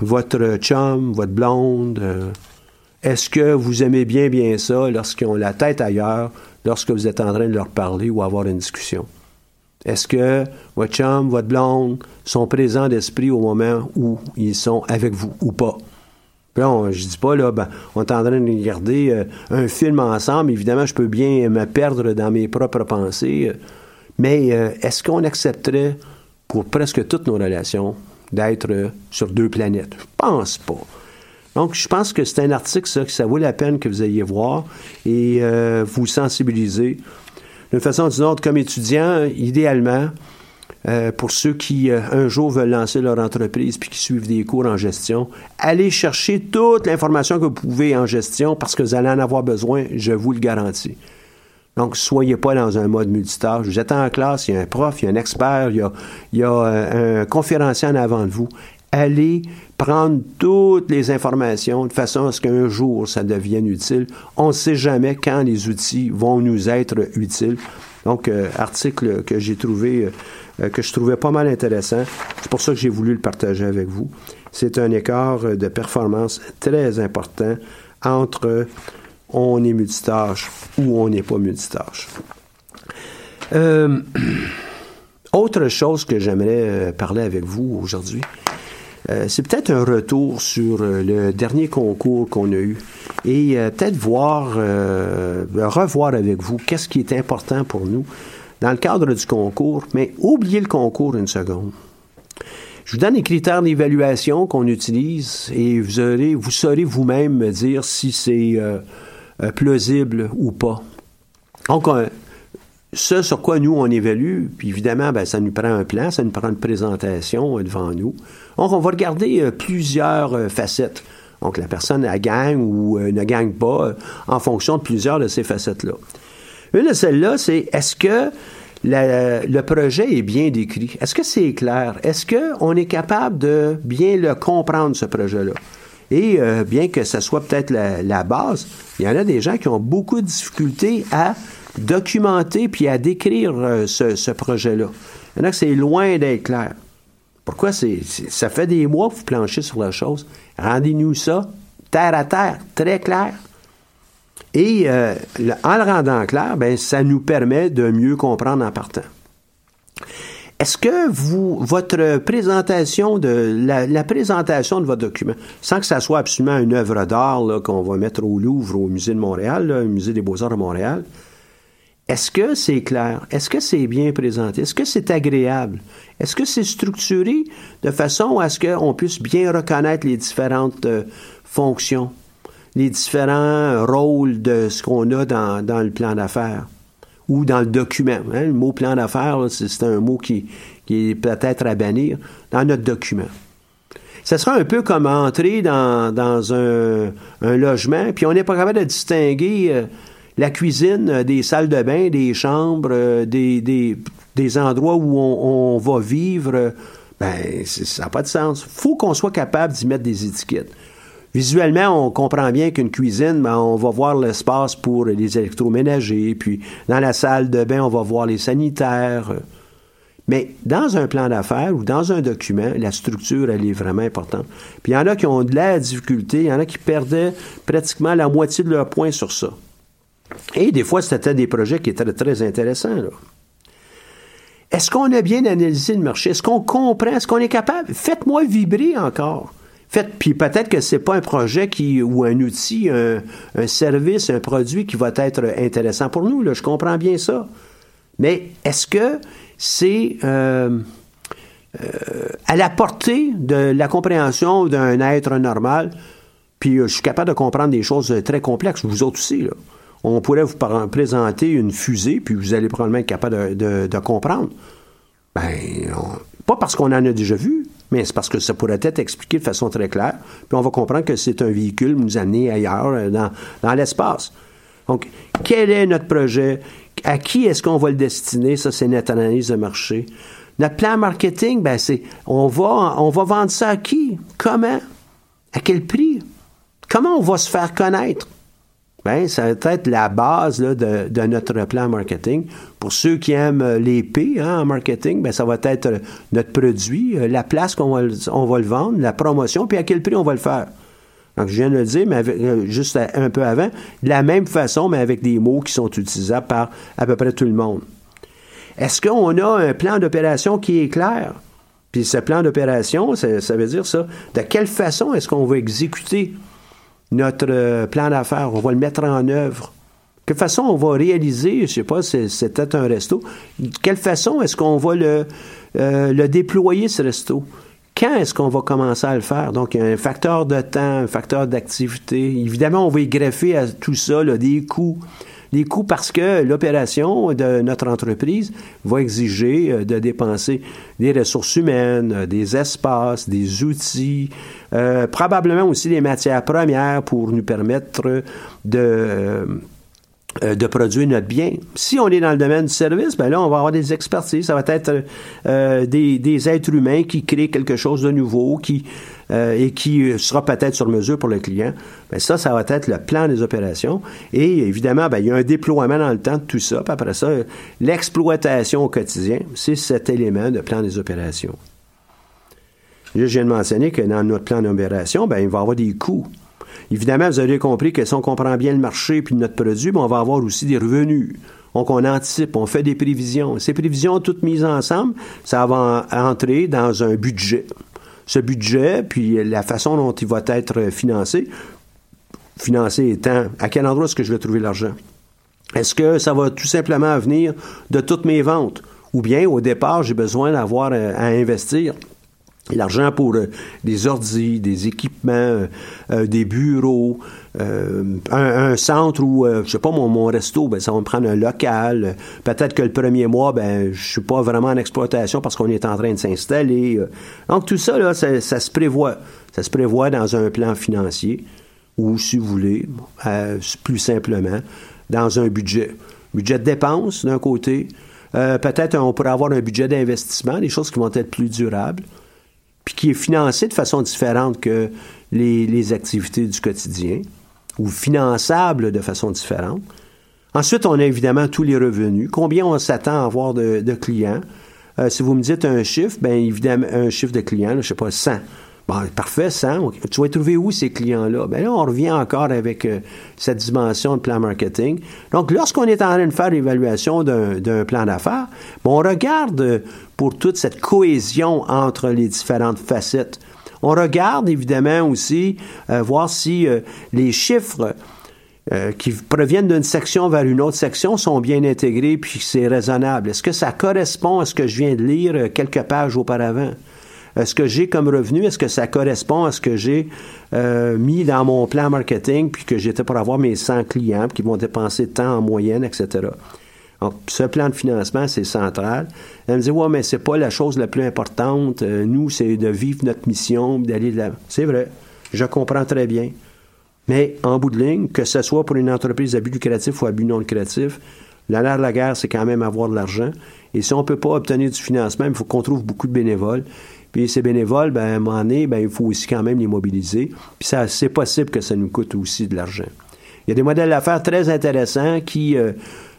votre chum, votre blonde, est-ce que vous aimez bien, bien ça lorsqu'ils ont la tête ailleurs, lorsque vous êtes en train de leur parler ou avoir une discussion? Est-ce que votre chum, votre blonde sont présents d'esprit au moment où ils sont avec vous ou pas? Puis là, je dis pas, là, ben, on est en train de regarder euh, un film ensemble. Évidemment, je peux bien me perdre dans mes propres pensées. Euh, mais euh, est-ce qu'on accepterait pour presque toutes nos relations d'être sur deux planètes? Je pense pas. Donc, je pense que c'est un article, ça, que ça vaut la peine que vous ayez voir et euh, vous sensibiliser. D'une façon ou d'une autre, comme étudiant, idéalement, euh, pour ceux qui euh, un jour veulent lancer leur entreprise puis qui suivent des cours en gestion, allez chercher toute l'information que vous pouvez en gestion parce que vous allez en avoir besoin, je vous le garantis. Donc, soyez pas dans un mode multitâche. Vous êtes en classe, il y a un prof, il y a un expert, il y a, a un conférencier en avant de vous allez prendre toutes les informations de façon à ce qu'un jour ça devienne utile. On ne sait jamais quand les outils vont nous être utiles. Donc, euh, article que j'ai trouvé, euh, que je trouvais pas mal intéressant. C'est pour ça que j'ai voulu le partager avec vous. C'est un écart de performance très important entre on est multitâche ou on n'est pas multitâche. Euh, autre chose que j'aimerais parler avec vous aujourd'hui, euh, c'est peut-être un retour sur euh, le dernier concours qu'on a eu et euh, peut-être voir, revoir avec vous qu'est-ce qui est important pour nous dans le cadre du concours, mais oubliez le concours une seconde. Je vous donne les critères d'évaluation qu'on utilise et vous, vous saurez vous-même me dire si c'est plausible ou pas. Donc, ce sur quoi nous, on évalue, puis évidemment, ben, ça nous prend un plan, ça nous prend une présentation devant nous. Donc, on va regarder euh, plusieurs euh, facettes. Donc, la personne, elle gagne ou euh, ne gagne pas en fonction de plusieurs de ces facettes-là. Une de celles-là, c'est est-ce que le projet est bien décrit? Est-ce que c'est clair? Est-ce qu'on est capable de bien le comprendre, ce projet-là? Et bien que ce soit peut-être la, base, il y en a des gens qui ont beaucoup de difficultés à documenter puis à décrire ce, ce projet-là. Il y en a que c'est loin d'être clair. Pourquoi c'est, ça fait des mois que vous planchez sur la chose? Rendez-nous ça terre à terre, très clair. Et euh, en le rendant clair, ben, ça nous permet de mieux comprendre en partant. Est-ce que votre présentation de la, présentation de votre document, sans que ça soit absolument une œuvre d'art qu'on va mettre au Louvre, au Musée de Montréal, au Musée des Beaux-Arts de Montréal, est-ce que c'est clair? Est-ce que c'est bien présenté? Est-ce que c'est agréable? Est-ce que c'est structuré de façon à ce qu'on puisse bien reconnaître les différentes euh, fonctions, les différents rôles de ce qu'on a dans, le plan d'affaires ou dans le document? hein? Le mot plan d'affaires, c'est un mot qui, est peut-être à bannir dans notre document. Ça sera un peu comme entrer dans, un, logement, puis on n'est pas capable de distinguer euh, la cuisine euh, des salles de bain, des chambres, euh, des, endroits où on, va vivre. Ben, ça n'a pas de sens. faut qu'on soit capable d'y mettre des étiquettes. Visuellement, on comprend bien qu'une cuisine, ben, on va voir l'espace pour les électroménagers, puis dans la salle de bain, on va voir les sanitaires. mais dans un plan d'affaires ou dans un document, la structure, elle est vraiment importante. Puis il y en a qui ont de la difficulté, il y en a qui perdaient pratiquement la moitié de leur points sur ça. Et des fois, c'était des projets qui étaient très intéressants. Est-ce qu'on a bien analysé le marché? Est-ce qu'on comprend? Est-ce qu'on est capable? Faites-moi vibrer encore. Faites, puis peut-être que c'est pas un projet qui ou un outil, un, un service, un produit qui va être intéressant pour nous. Là, je comprends bien ça. Mais est-ce que c'est euh, euh, à la portée de la compréhension d'un être normal? Puis euh, je suis capable de comprendre des choses très complexes, vous autres aussi. Là. On pourrait vous présenter une fusée, puis vous allez probablement être capable de, de- comprendre. Ben, pas parce qu'on en a déjà vu, mais c'est parce que ça pourrait être expliqué de façon très claire. Puis on va comprendre que c'est un véhicule nous amener ailleurs, euh, dans, dans l'espace. Donc, quel est notre projet? À qui est-ce qu'on va le destiner? Ça, c'est notre analyse de marché. Notre plan marketing, ben, c'est on va, on va vendre ça à qui? Comment? À quel prix? Comment on va se faire connaître? Ben, ça va être la base là, de, notre plan marketing. Pour ceux qui aiment euh, les P hein, en marketing, ben, ça va être euh, notre produit, euh, la place qu'on va, on va le vendre, la promotion, puis à quel prix on va le faire. Donc, je viens de le dire, mais juste un peu avant, de la même façon, mais avec des mots qui sont utilisables par à peu près tout le monde. Est-ce qu'on a un plan d'opération qui est clair? Puis ce plan d'opération, ça, ça veut dire ça. De quelle façon est-ce qu'on va exécuter? Notre euh, plan d'affaires? On va le mettre en œuvre. Quelle façon on va réaliser, je sais pas, c'est- c'était un resto. Quelle façon est-ce qu'on va le, euh, le déployer, ce resto? Quand est-ce qu'on va commencer à le faire? Donc, il y a un facteur de temps, un facteur d'activité. Évidemment, on va y greffer à tout ça des coûts. Des coûts parce que l'opération de notre entreprise va exiger euh, de dépenser des ressources humaines, euh, des espaces, des outils, euh, probablement aussi des matières premières pour nous permettre de... euh, euh, de produire notre bien. Si on est dans le domaine du service, ben là, on va avoir des expertises. Ça va être euh, des, des êtres humains qui créent quelque chose de nouveau, qui euh, et qui sera peut-être sur mesure pour le client. Ben ça, ça va être le plan des opérations. Et évidemment, ben, il y a un déploiement dans le temps de tout ça. Puis après ça, l'exploitation au quotidien, c'est cet élément de plan des opérations. Je viens de mentionner que dans notre plan d'opération, ben, il va y avoir des coûts. Évidemment, vous avez compris que si on comprend bien le marché puis notre produit, ben, on va avoir aussi des revenus. Donc, on anticipe, on fait des prévisions. Ces prévisions, toutes mises ensemble, ça va en- entrer dans un budget. Ce budget, puis la façon dont il va être financé, financé étant à quel endroit est-ce que je vais trouver l'argent? Est-ce que ça va tout simplement venir de toutes mes ventes? Ou bien, au départ, j'ai besoin d'avoir euh, à investir l'argent pour euh, des ordis, des équipements, euh, euh, des bureaux, euh, un, un centre où, euh, je sais pas, mon, mon resto, ben, ça va me prendre un local. Peut-être que le premier mois, ben, je suis pas vraiment en exploitation parce qu'on est en train de s'installer. Donc, tout ça, là, ça, ça se prévoit. Ça se prévoit dans un plan financier ou, si vous voulez, plus simplement, dans un budget. Budget de dépenses, d'un côté. Peut-être on pourrait avoir un budget d'investissement, des choses qui vont être plus durables puis qui est financé de façon différente que les, activités du quotidien, ou finançable de façon différente. Ensuite, on a évidemment tous les revenus. Combien on s'attend à avoir de, clients? Euh, si vous me dites un chiffre, bien évidemment, un chiffre de clients, je sais pas, 100. Bon, parfait, 100. Tu vas trouver où ces clients-là? Ben là, on revient encore avec euh, cette dimension de plan marketing. Donc, lorsqu'on est en train de faire l'évaluation d'un plan d'affaires, bon, on regarde euh, pour toute cette cohésion entre les différentes facettes. On regarde évidemment aussi euh, voir si les chiffres qui proviennent d'une section vers une autre section sont bien intégrés puis c'est raisonnable. Est-ce que ça correspond à ce que je viens de lire quelques pages auparavant? Ce que j'ai comme revenu, est-ce que ça correspond à ce que j'ai euh, mis dans mon plan marketing, puis que j'étais pour avoir mes 100 clients, qui vont dépenser tant en moyenne, etc. Donc, ce plan de financement, c'est central. Elle me dit, ouais, mais c'est pas la chose la plus importante. Euh, nous, c'est de vivre notre mission, d'aller de l'avant. C'est vrai. Je comprends très bien. Mais en bout de ligne, que ce soit pour une entreprise à but lucratif ou à but non lucratif, l'honneur de la guerre, c'est quand même avoir de l'argent. Et si on ne peut pas obtenir du financement, il faut qu'on trouve beaucoup de bénévoles. Puis ces bénévoles, ben, à un moment donné, ben, il faut aussi quand même les mobiliser. Puis ça, c'est possible que ça nous coûte aussi de l'argent. Il y a des modèles d'affaires très intéressants qui euh,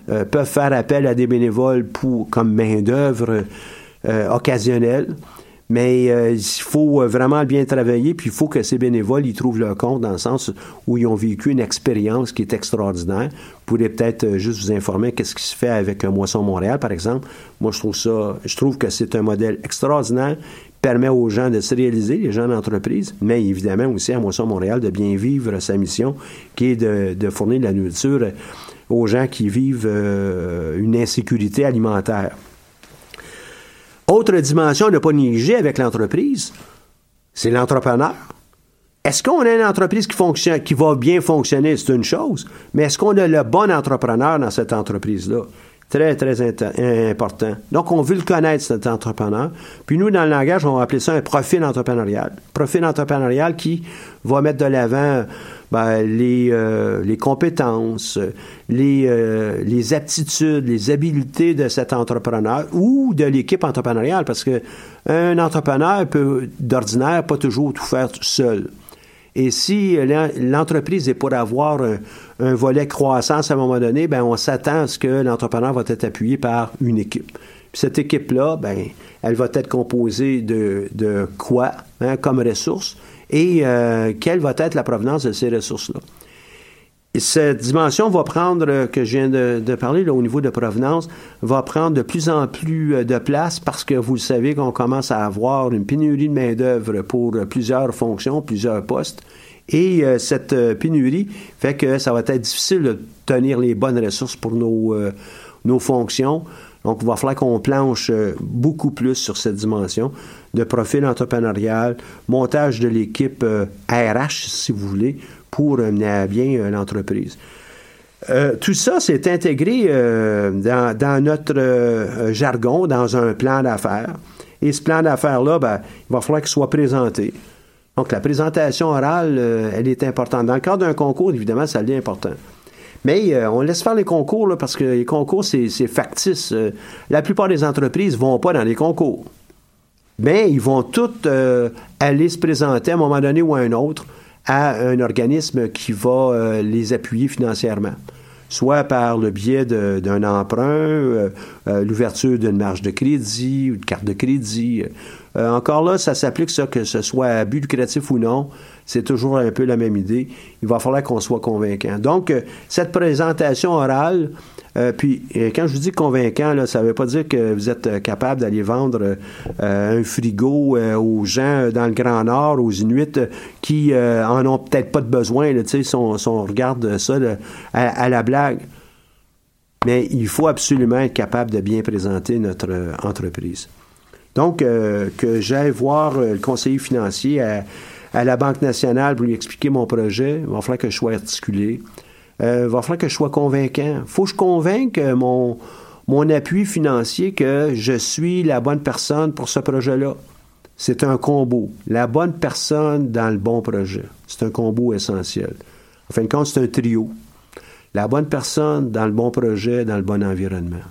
euh, peuvent faire appel à des bénévoles pour, comme main-d'œuvre euh, occasionnelle. Mais il faut vraiment bien travailler, puis il faut que ces bénévoles y trouvent leur compte dans le sens où ils ont vécu une expérience qui est extraordinaire. Vous pourrez peut-être juste vous informer qu'est-ce qui se fait avec Moisson Montréal, par exemple. Moi, je trouve ça, je trouve que c'est un modèle extraordinaire permet aux gens de se réaliser, les gens d'entreprise, mais évidemment aussi à Moisson Montréal de bien vivre sa mission, qui est de, fournir de la nourriture aux gens qui vivent une insécurité alimentaire. Autre dimension à ne pas négliger avec l'entreprise, c'est l'entrepreneur. Est-ce qu'on a une entreprise qui fonctionne, qui va bien fonctionner, c'est une chose, mais est-ce qu'on a le bon entrepreneur dans cette entreprise-là? Très, très important. Donc, on veut le connaître, cet entrepreneur. Puis nous, dans le langage, on va appeler ça un profil entrepreneurial. Profil entrepreneurial qui va mettre de l'avant ben, les, euh, les compétences, les, euh, les aptitudes, les habiletés de cet entrepreneur ou de l'équipe entrepreneuriale, parce que un entrepreneur peut, d'ordinaire, pas toujours tout faire seul. Et si l'entreprise est pour avoir un, volet croissance à un moment donné, ben on s'attend à ce que l'entrepreneur va être appuyé par une équipe. cette équipe-là, ben, elle va être composée de, de quoi hein, comme ressources et euh, quelle va être la provenance de ces ressources-là. Cette dimension va prendre, euh, que je viens de, parler là, au niveau de provenance, va prendre de plus en plus euh, de place parce que vous le savez qu'on commence à avoir une pénurie de main-d'œuvre pour plusieurs fonctions, plusieurs postes. Et cette pénurie fait que ça va être difficile de tenir les bonnes ressources pour nos, nos fonctions. Donc, il va falloir qu'on planche beaucoup plus sur cette dimension de profil entrepreneurial, montage de l'équipe RH, euh, si vous voulez, pour mener à bien euh, l'entreprise. Euh, tout ça, c'est intégré dans, notre jargon, dans un plan d'affaires. Et ce plan d'affaires-là, ben, il va falloir qu'il soit présenté. Donc, la présentation orale, elle est importante. Dans le cadre d'un concours, évidemment, ça devient important. Mais on laisse faire les concours parce que les concours, c'est factice. la plupart des entreprises ne vont pas dans les concours mais ils vont tous euh, aller se présenter à un moment donné ou à un autre à un organisme qui va euh, les appuyer financièrement soit par le biais d'un emprunt, euh, l'ouverture d'une marge de crédit ou de carte de crédit. encore là, ça s'applique ça, que ce soit à but lucratif ou non, c'est toujours un peu la même idée. Il va falloir qu'on soit convaincant. Donc, cette présentation orale, euh, puis, euh, quand je vous dis convaincant, ça ne veut pas dire que vous êtes euh, capable d'aller vendre un frigo aux gens dans le Grand Nord, aux Inuits, qui en ont peut-être pas de besoin, là, si, on, si on regarde ça à, la blague. Mais il faut absolument être capable de bien présenter notre entreprise. Donc, que j'aille voir le conseiller financier à, à, la Banque nationale pour lui expliquer mon projet, il va falloir que je sois articulé euh, va falloir que je sois convaincant. faut que je convainque mon, mon appui financier que je suis la bonne personne pour ce projet-là. C'est un combo. La bonne personne dans le bon projet. C'est un combo essentiel. En fin de compte, c'est un trio. La bonne personne dans le bon projet, dans le bon environnement.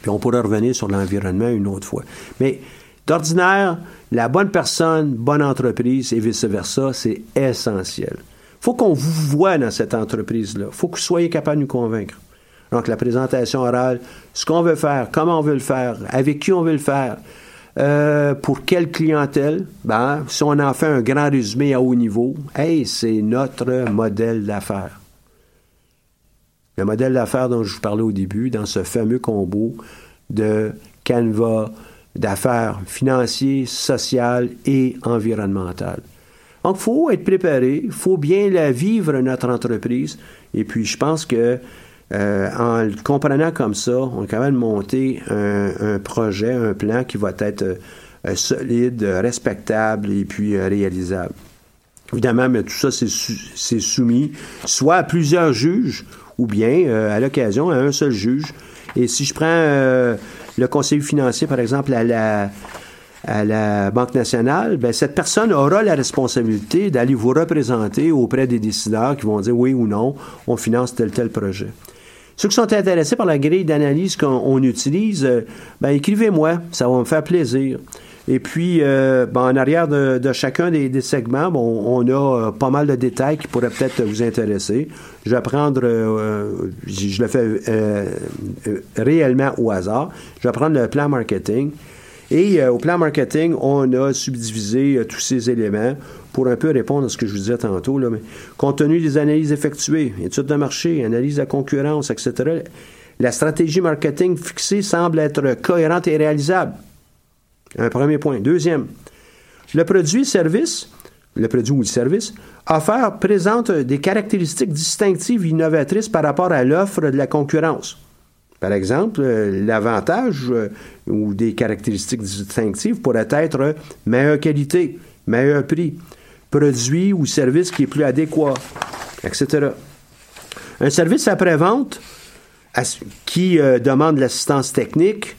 Puis on pourrait revenir sur l'environnement une autre fois. Mais d'ordinaire, la bonne personne, bonne entreprise et vice-versa, c'est essentiel faut qu'on vous voit dans cette entreprise-là. faut que vous soyez capable de nous convaincre. Donc, la présentation orale, ce qu'on veut faire, comment on veut le faire, avec qui on veut le faire, Euh, pour quelle clientèle? Ben, si on en fait un grand résumé à haut niveau, hey, c'est notre modèle d'affaires. Le modèle d'affaires dont je vous parlais au début, dans ce fameux combo de canevas d'affaires financiers, sociales et environnementales. Donc, il faut être préparé, il faut bien la vivre, notre entreprise. Et puis, je pense que euh, en le comprenant comme ça, on est quand même monté un, projet, un plan qui va être euh, solide, respectable et puis euh, réalisable. Évidemment, tout ça, c'est soumis soit à plusieurs juges ou bien à l'occasion à un seul juge. Et si je prends le conseiller financier, par exemple, à la, à la Banque nationale, ben, cette personne aura la responsabilité d'aller vous représenter auprès des décideurs qui vont dire oui ou non, on finance tel tel projet. Ceux qui sont intéressés par la grille d'analyse qu'on utilise, euh, ben, écrivez-moi, ça va me faire plaisir. Et puis, euh, ben, en arrière de, chacun des, segments, bon, on a euh, pas mal de détails qui pourraient peut-être vous intéresser. Je vais prendre, je le fais réellement au hasard, je vais prendre le plan marketing. Et au plan marketing, on a subdivisé tous ces éléments pour un peu répondre à ce que je vous disais tantôt, mais compte tenu des analyses effectuées, études de marché, analyse de la concurrence, etc., la stratégie marketing fixée semble être cohérente et réalisable. Un premier point. Deuxième, le produit service, le produit ou le service, offert présente des caractéristiques distinctives et innovatrices par rapport à l'offre de la concurrence. Par exemple, l'avantage euh, ou des caractéristiques distinctives pourrait être meilleure qualité, meilleur prix, produit ou service qui est plus adéquat, etc. Un service après-vente qui euh, demande l'assistance technique,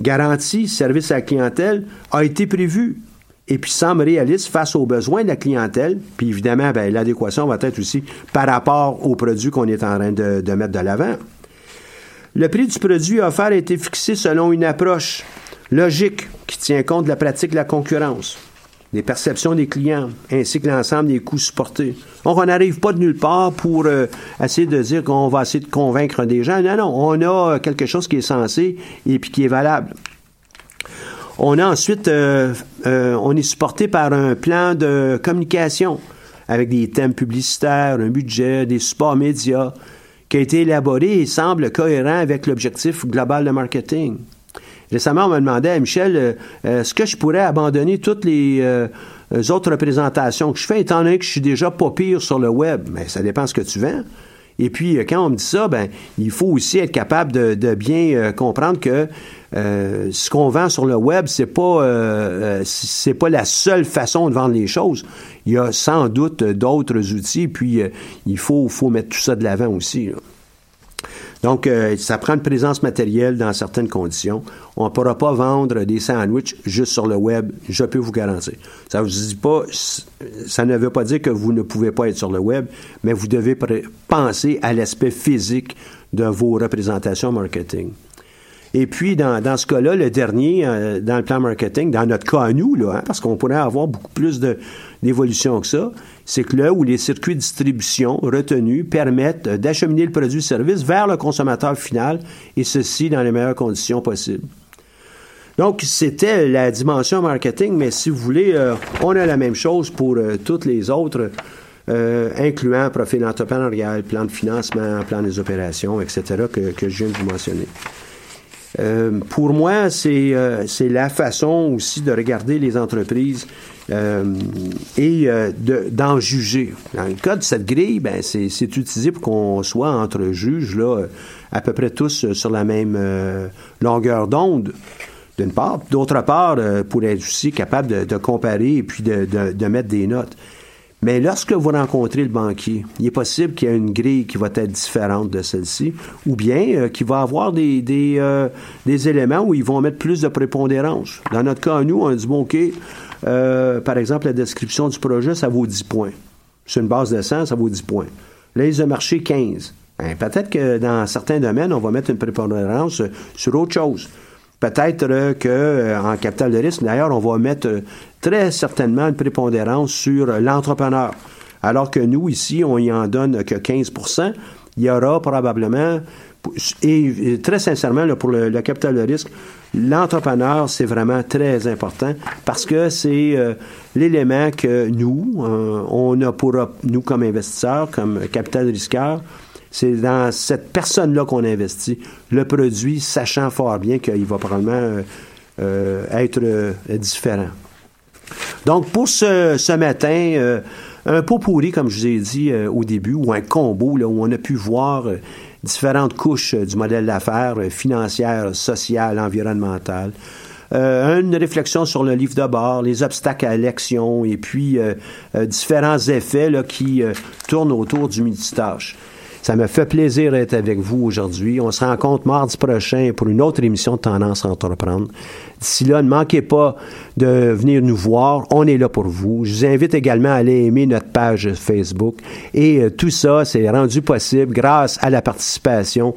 garantie, service à la clientèle, a été prévu et puis semble réaliste face aux besoins de la clientèle. Puis évidemment, ben, l'adéquation va être aussi par rapport aux produits qu'on est en train de, mettre de l'avant. Le prix du produit offert a été fixé selon une approche logique qui tient compte de la pratique de la concurrence des perceptions des clients, ainsi que l'ensemble des coûts supportés. Donc, on n'arrive pas de nulle part pour euh, essayer de dire qu'on va essayer de convaincre des gens. Non, non, on a quelque chose qui est censé et puis qui est valable. On a ensuite, euh, euh, on est supporté par un plan de communication avec des thèmes publicitaires, un budget, des supports médias, qui a été élaboré et semble cohérent avec l'objectif global de marketing. Récemment, on m'a demandé à Michel, euh, est-ce que je pourrais abandonner toutes les autres représentations que je fais, étant donné que je suis déjà pas pire sur le web? Mais ça dépend ce que tu vends. Et puis, quand on me dit ça, ben, il faut aussi être capable de, bien comprendre que ce qu'on vend sur le web, c'est pas c'est pas la seule façon de vendre les choses. Il y a sans doute d'autres outils, puis il faut, faut mettre tout ça de l'avant aussi. Donc, euh, ça prend une présence matérielle dans certaines conditions. On ne pourra pas vendre des sandwichs juste sur le web, je peux vous garantir. Ça vous dit pas, ça ne veut pas dire que vous ne pouvez pas être sur le web, mais vous devez penser à l'aspect physique de vos représentations marketing. Et puis, dans, ce cas-là, le dernier, euh, dans le plan marketing, dans notre cas à nous, là, hein, parce qu'on pourrait avoir beaucoup plus d'évolution que ça, c'est que là où les circuits de distribution retenus permettent d'acheminer le produit-service vers le consommateur final, et ceci dans les meilleures conditions possibles. Donc, c'était la dimension marketing, mais si vous voulez, euh, on a la même chose pour euh, toutes les autres, incluant profil entrepreneurial, plan de financement, plan des opérations, etc., que, que je viens de vous mentionner. Euh, pour moi, euh, c'est la façon aussi de regarder les entreprises euh, et d'en juger. Dans le cas de cette grille, ben, c'est utilisé pour qu'on soit entre juges là, à peu près tous sur la même longueur d'onde d'une part. D'autre part, pour être aussi capable de, de comparer et puis de, de mettre des notes. Mais lorsque vous rencontrez le banquier, il est possible qu'il y ait une grille qui va être différente de celle-ci, ou bien euh, qu'il va avoir des, euh, des, éléments où ils vont mettre plus de prépondérance. Dans notre cas, nous, on dit, bon, OK, euh, par exemple, la description du projet, ça vaut 10 points. Sur une base de 100, ça vaut 10 points. Là, de marché, 15. Ben, peut-être que dans certains domaines, on va mettre une prépondérance sur autre chose. Peut-être que euh, en capital de risque, d'ailleurs, on va mettre euh, très certainement une prépondérance sur l'entrepreneur. Alors que nous, ici, on y en donne que 15% il y aura probablement, et, très sincèrement, pour le, capital de risque, l'entrepreneur, c'est vraiment très important parce que c'est euh, l'élément que nous, euh, on a pour, nous comme investisseurs, comme capital risqueur, c'est dans cette personne-là qu'on investit. Le produit, sachant fort bien qu'il va probablement euh, être différent. Donc, pour ce, matin, un pot pourri, comme je vous ai dit au début, ou un combo, là, où on a pu voir différentes couches euh, du modèle d'affaires euh, financière, sociale, environnementale. Euh, une réflexion sur le livre de bord, les obstacles à l'élection et puis différents effets là, qui tournent autour du multitâche. Ça me fait plaisir d'être avec vous aujourd'hui. On se rencontre mardi prochain pour une autre émission de Tendance à entreprendre. D'ici là, ne manquez pas de venir nous voir. On est là pour vous. Je vous invite également à aller aimer notre page Facebook. Et euh, tout ça, c'est rendu possible grâce à la participation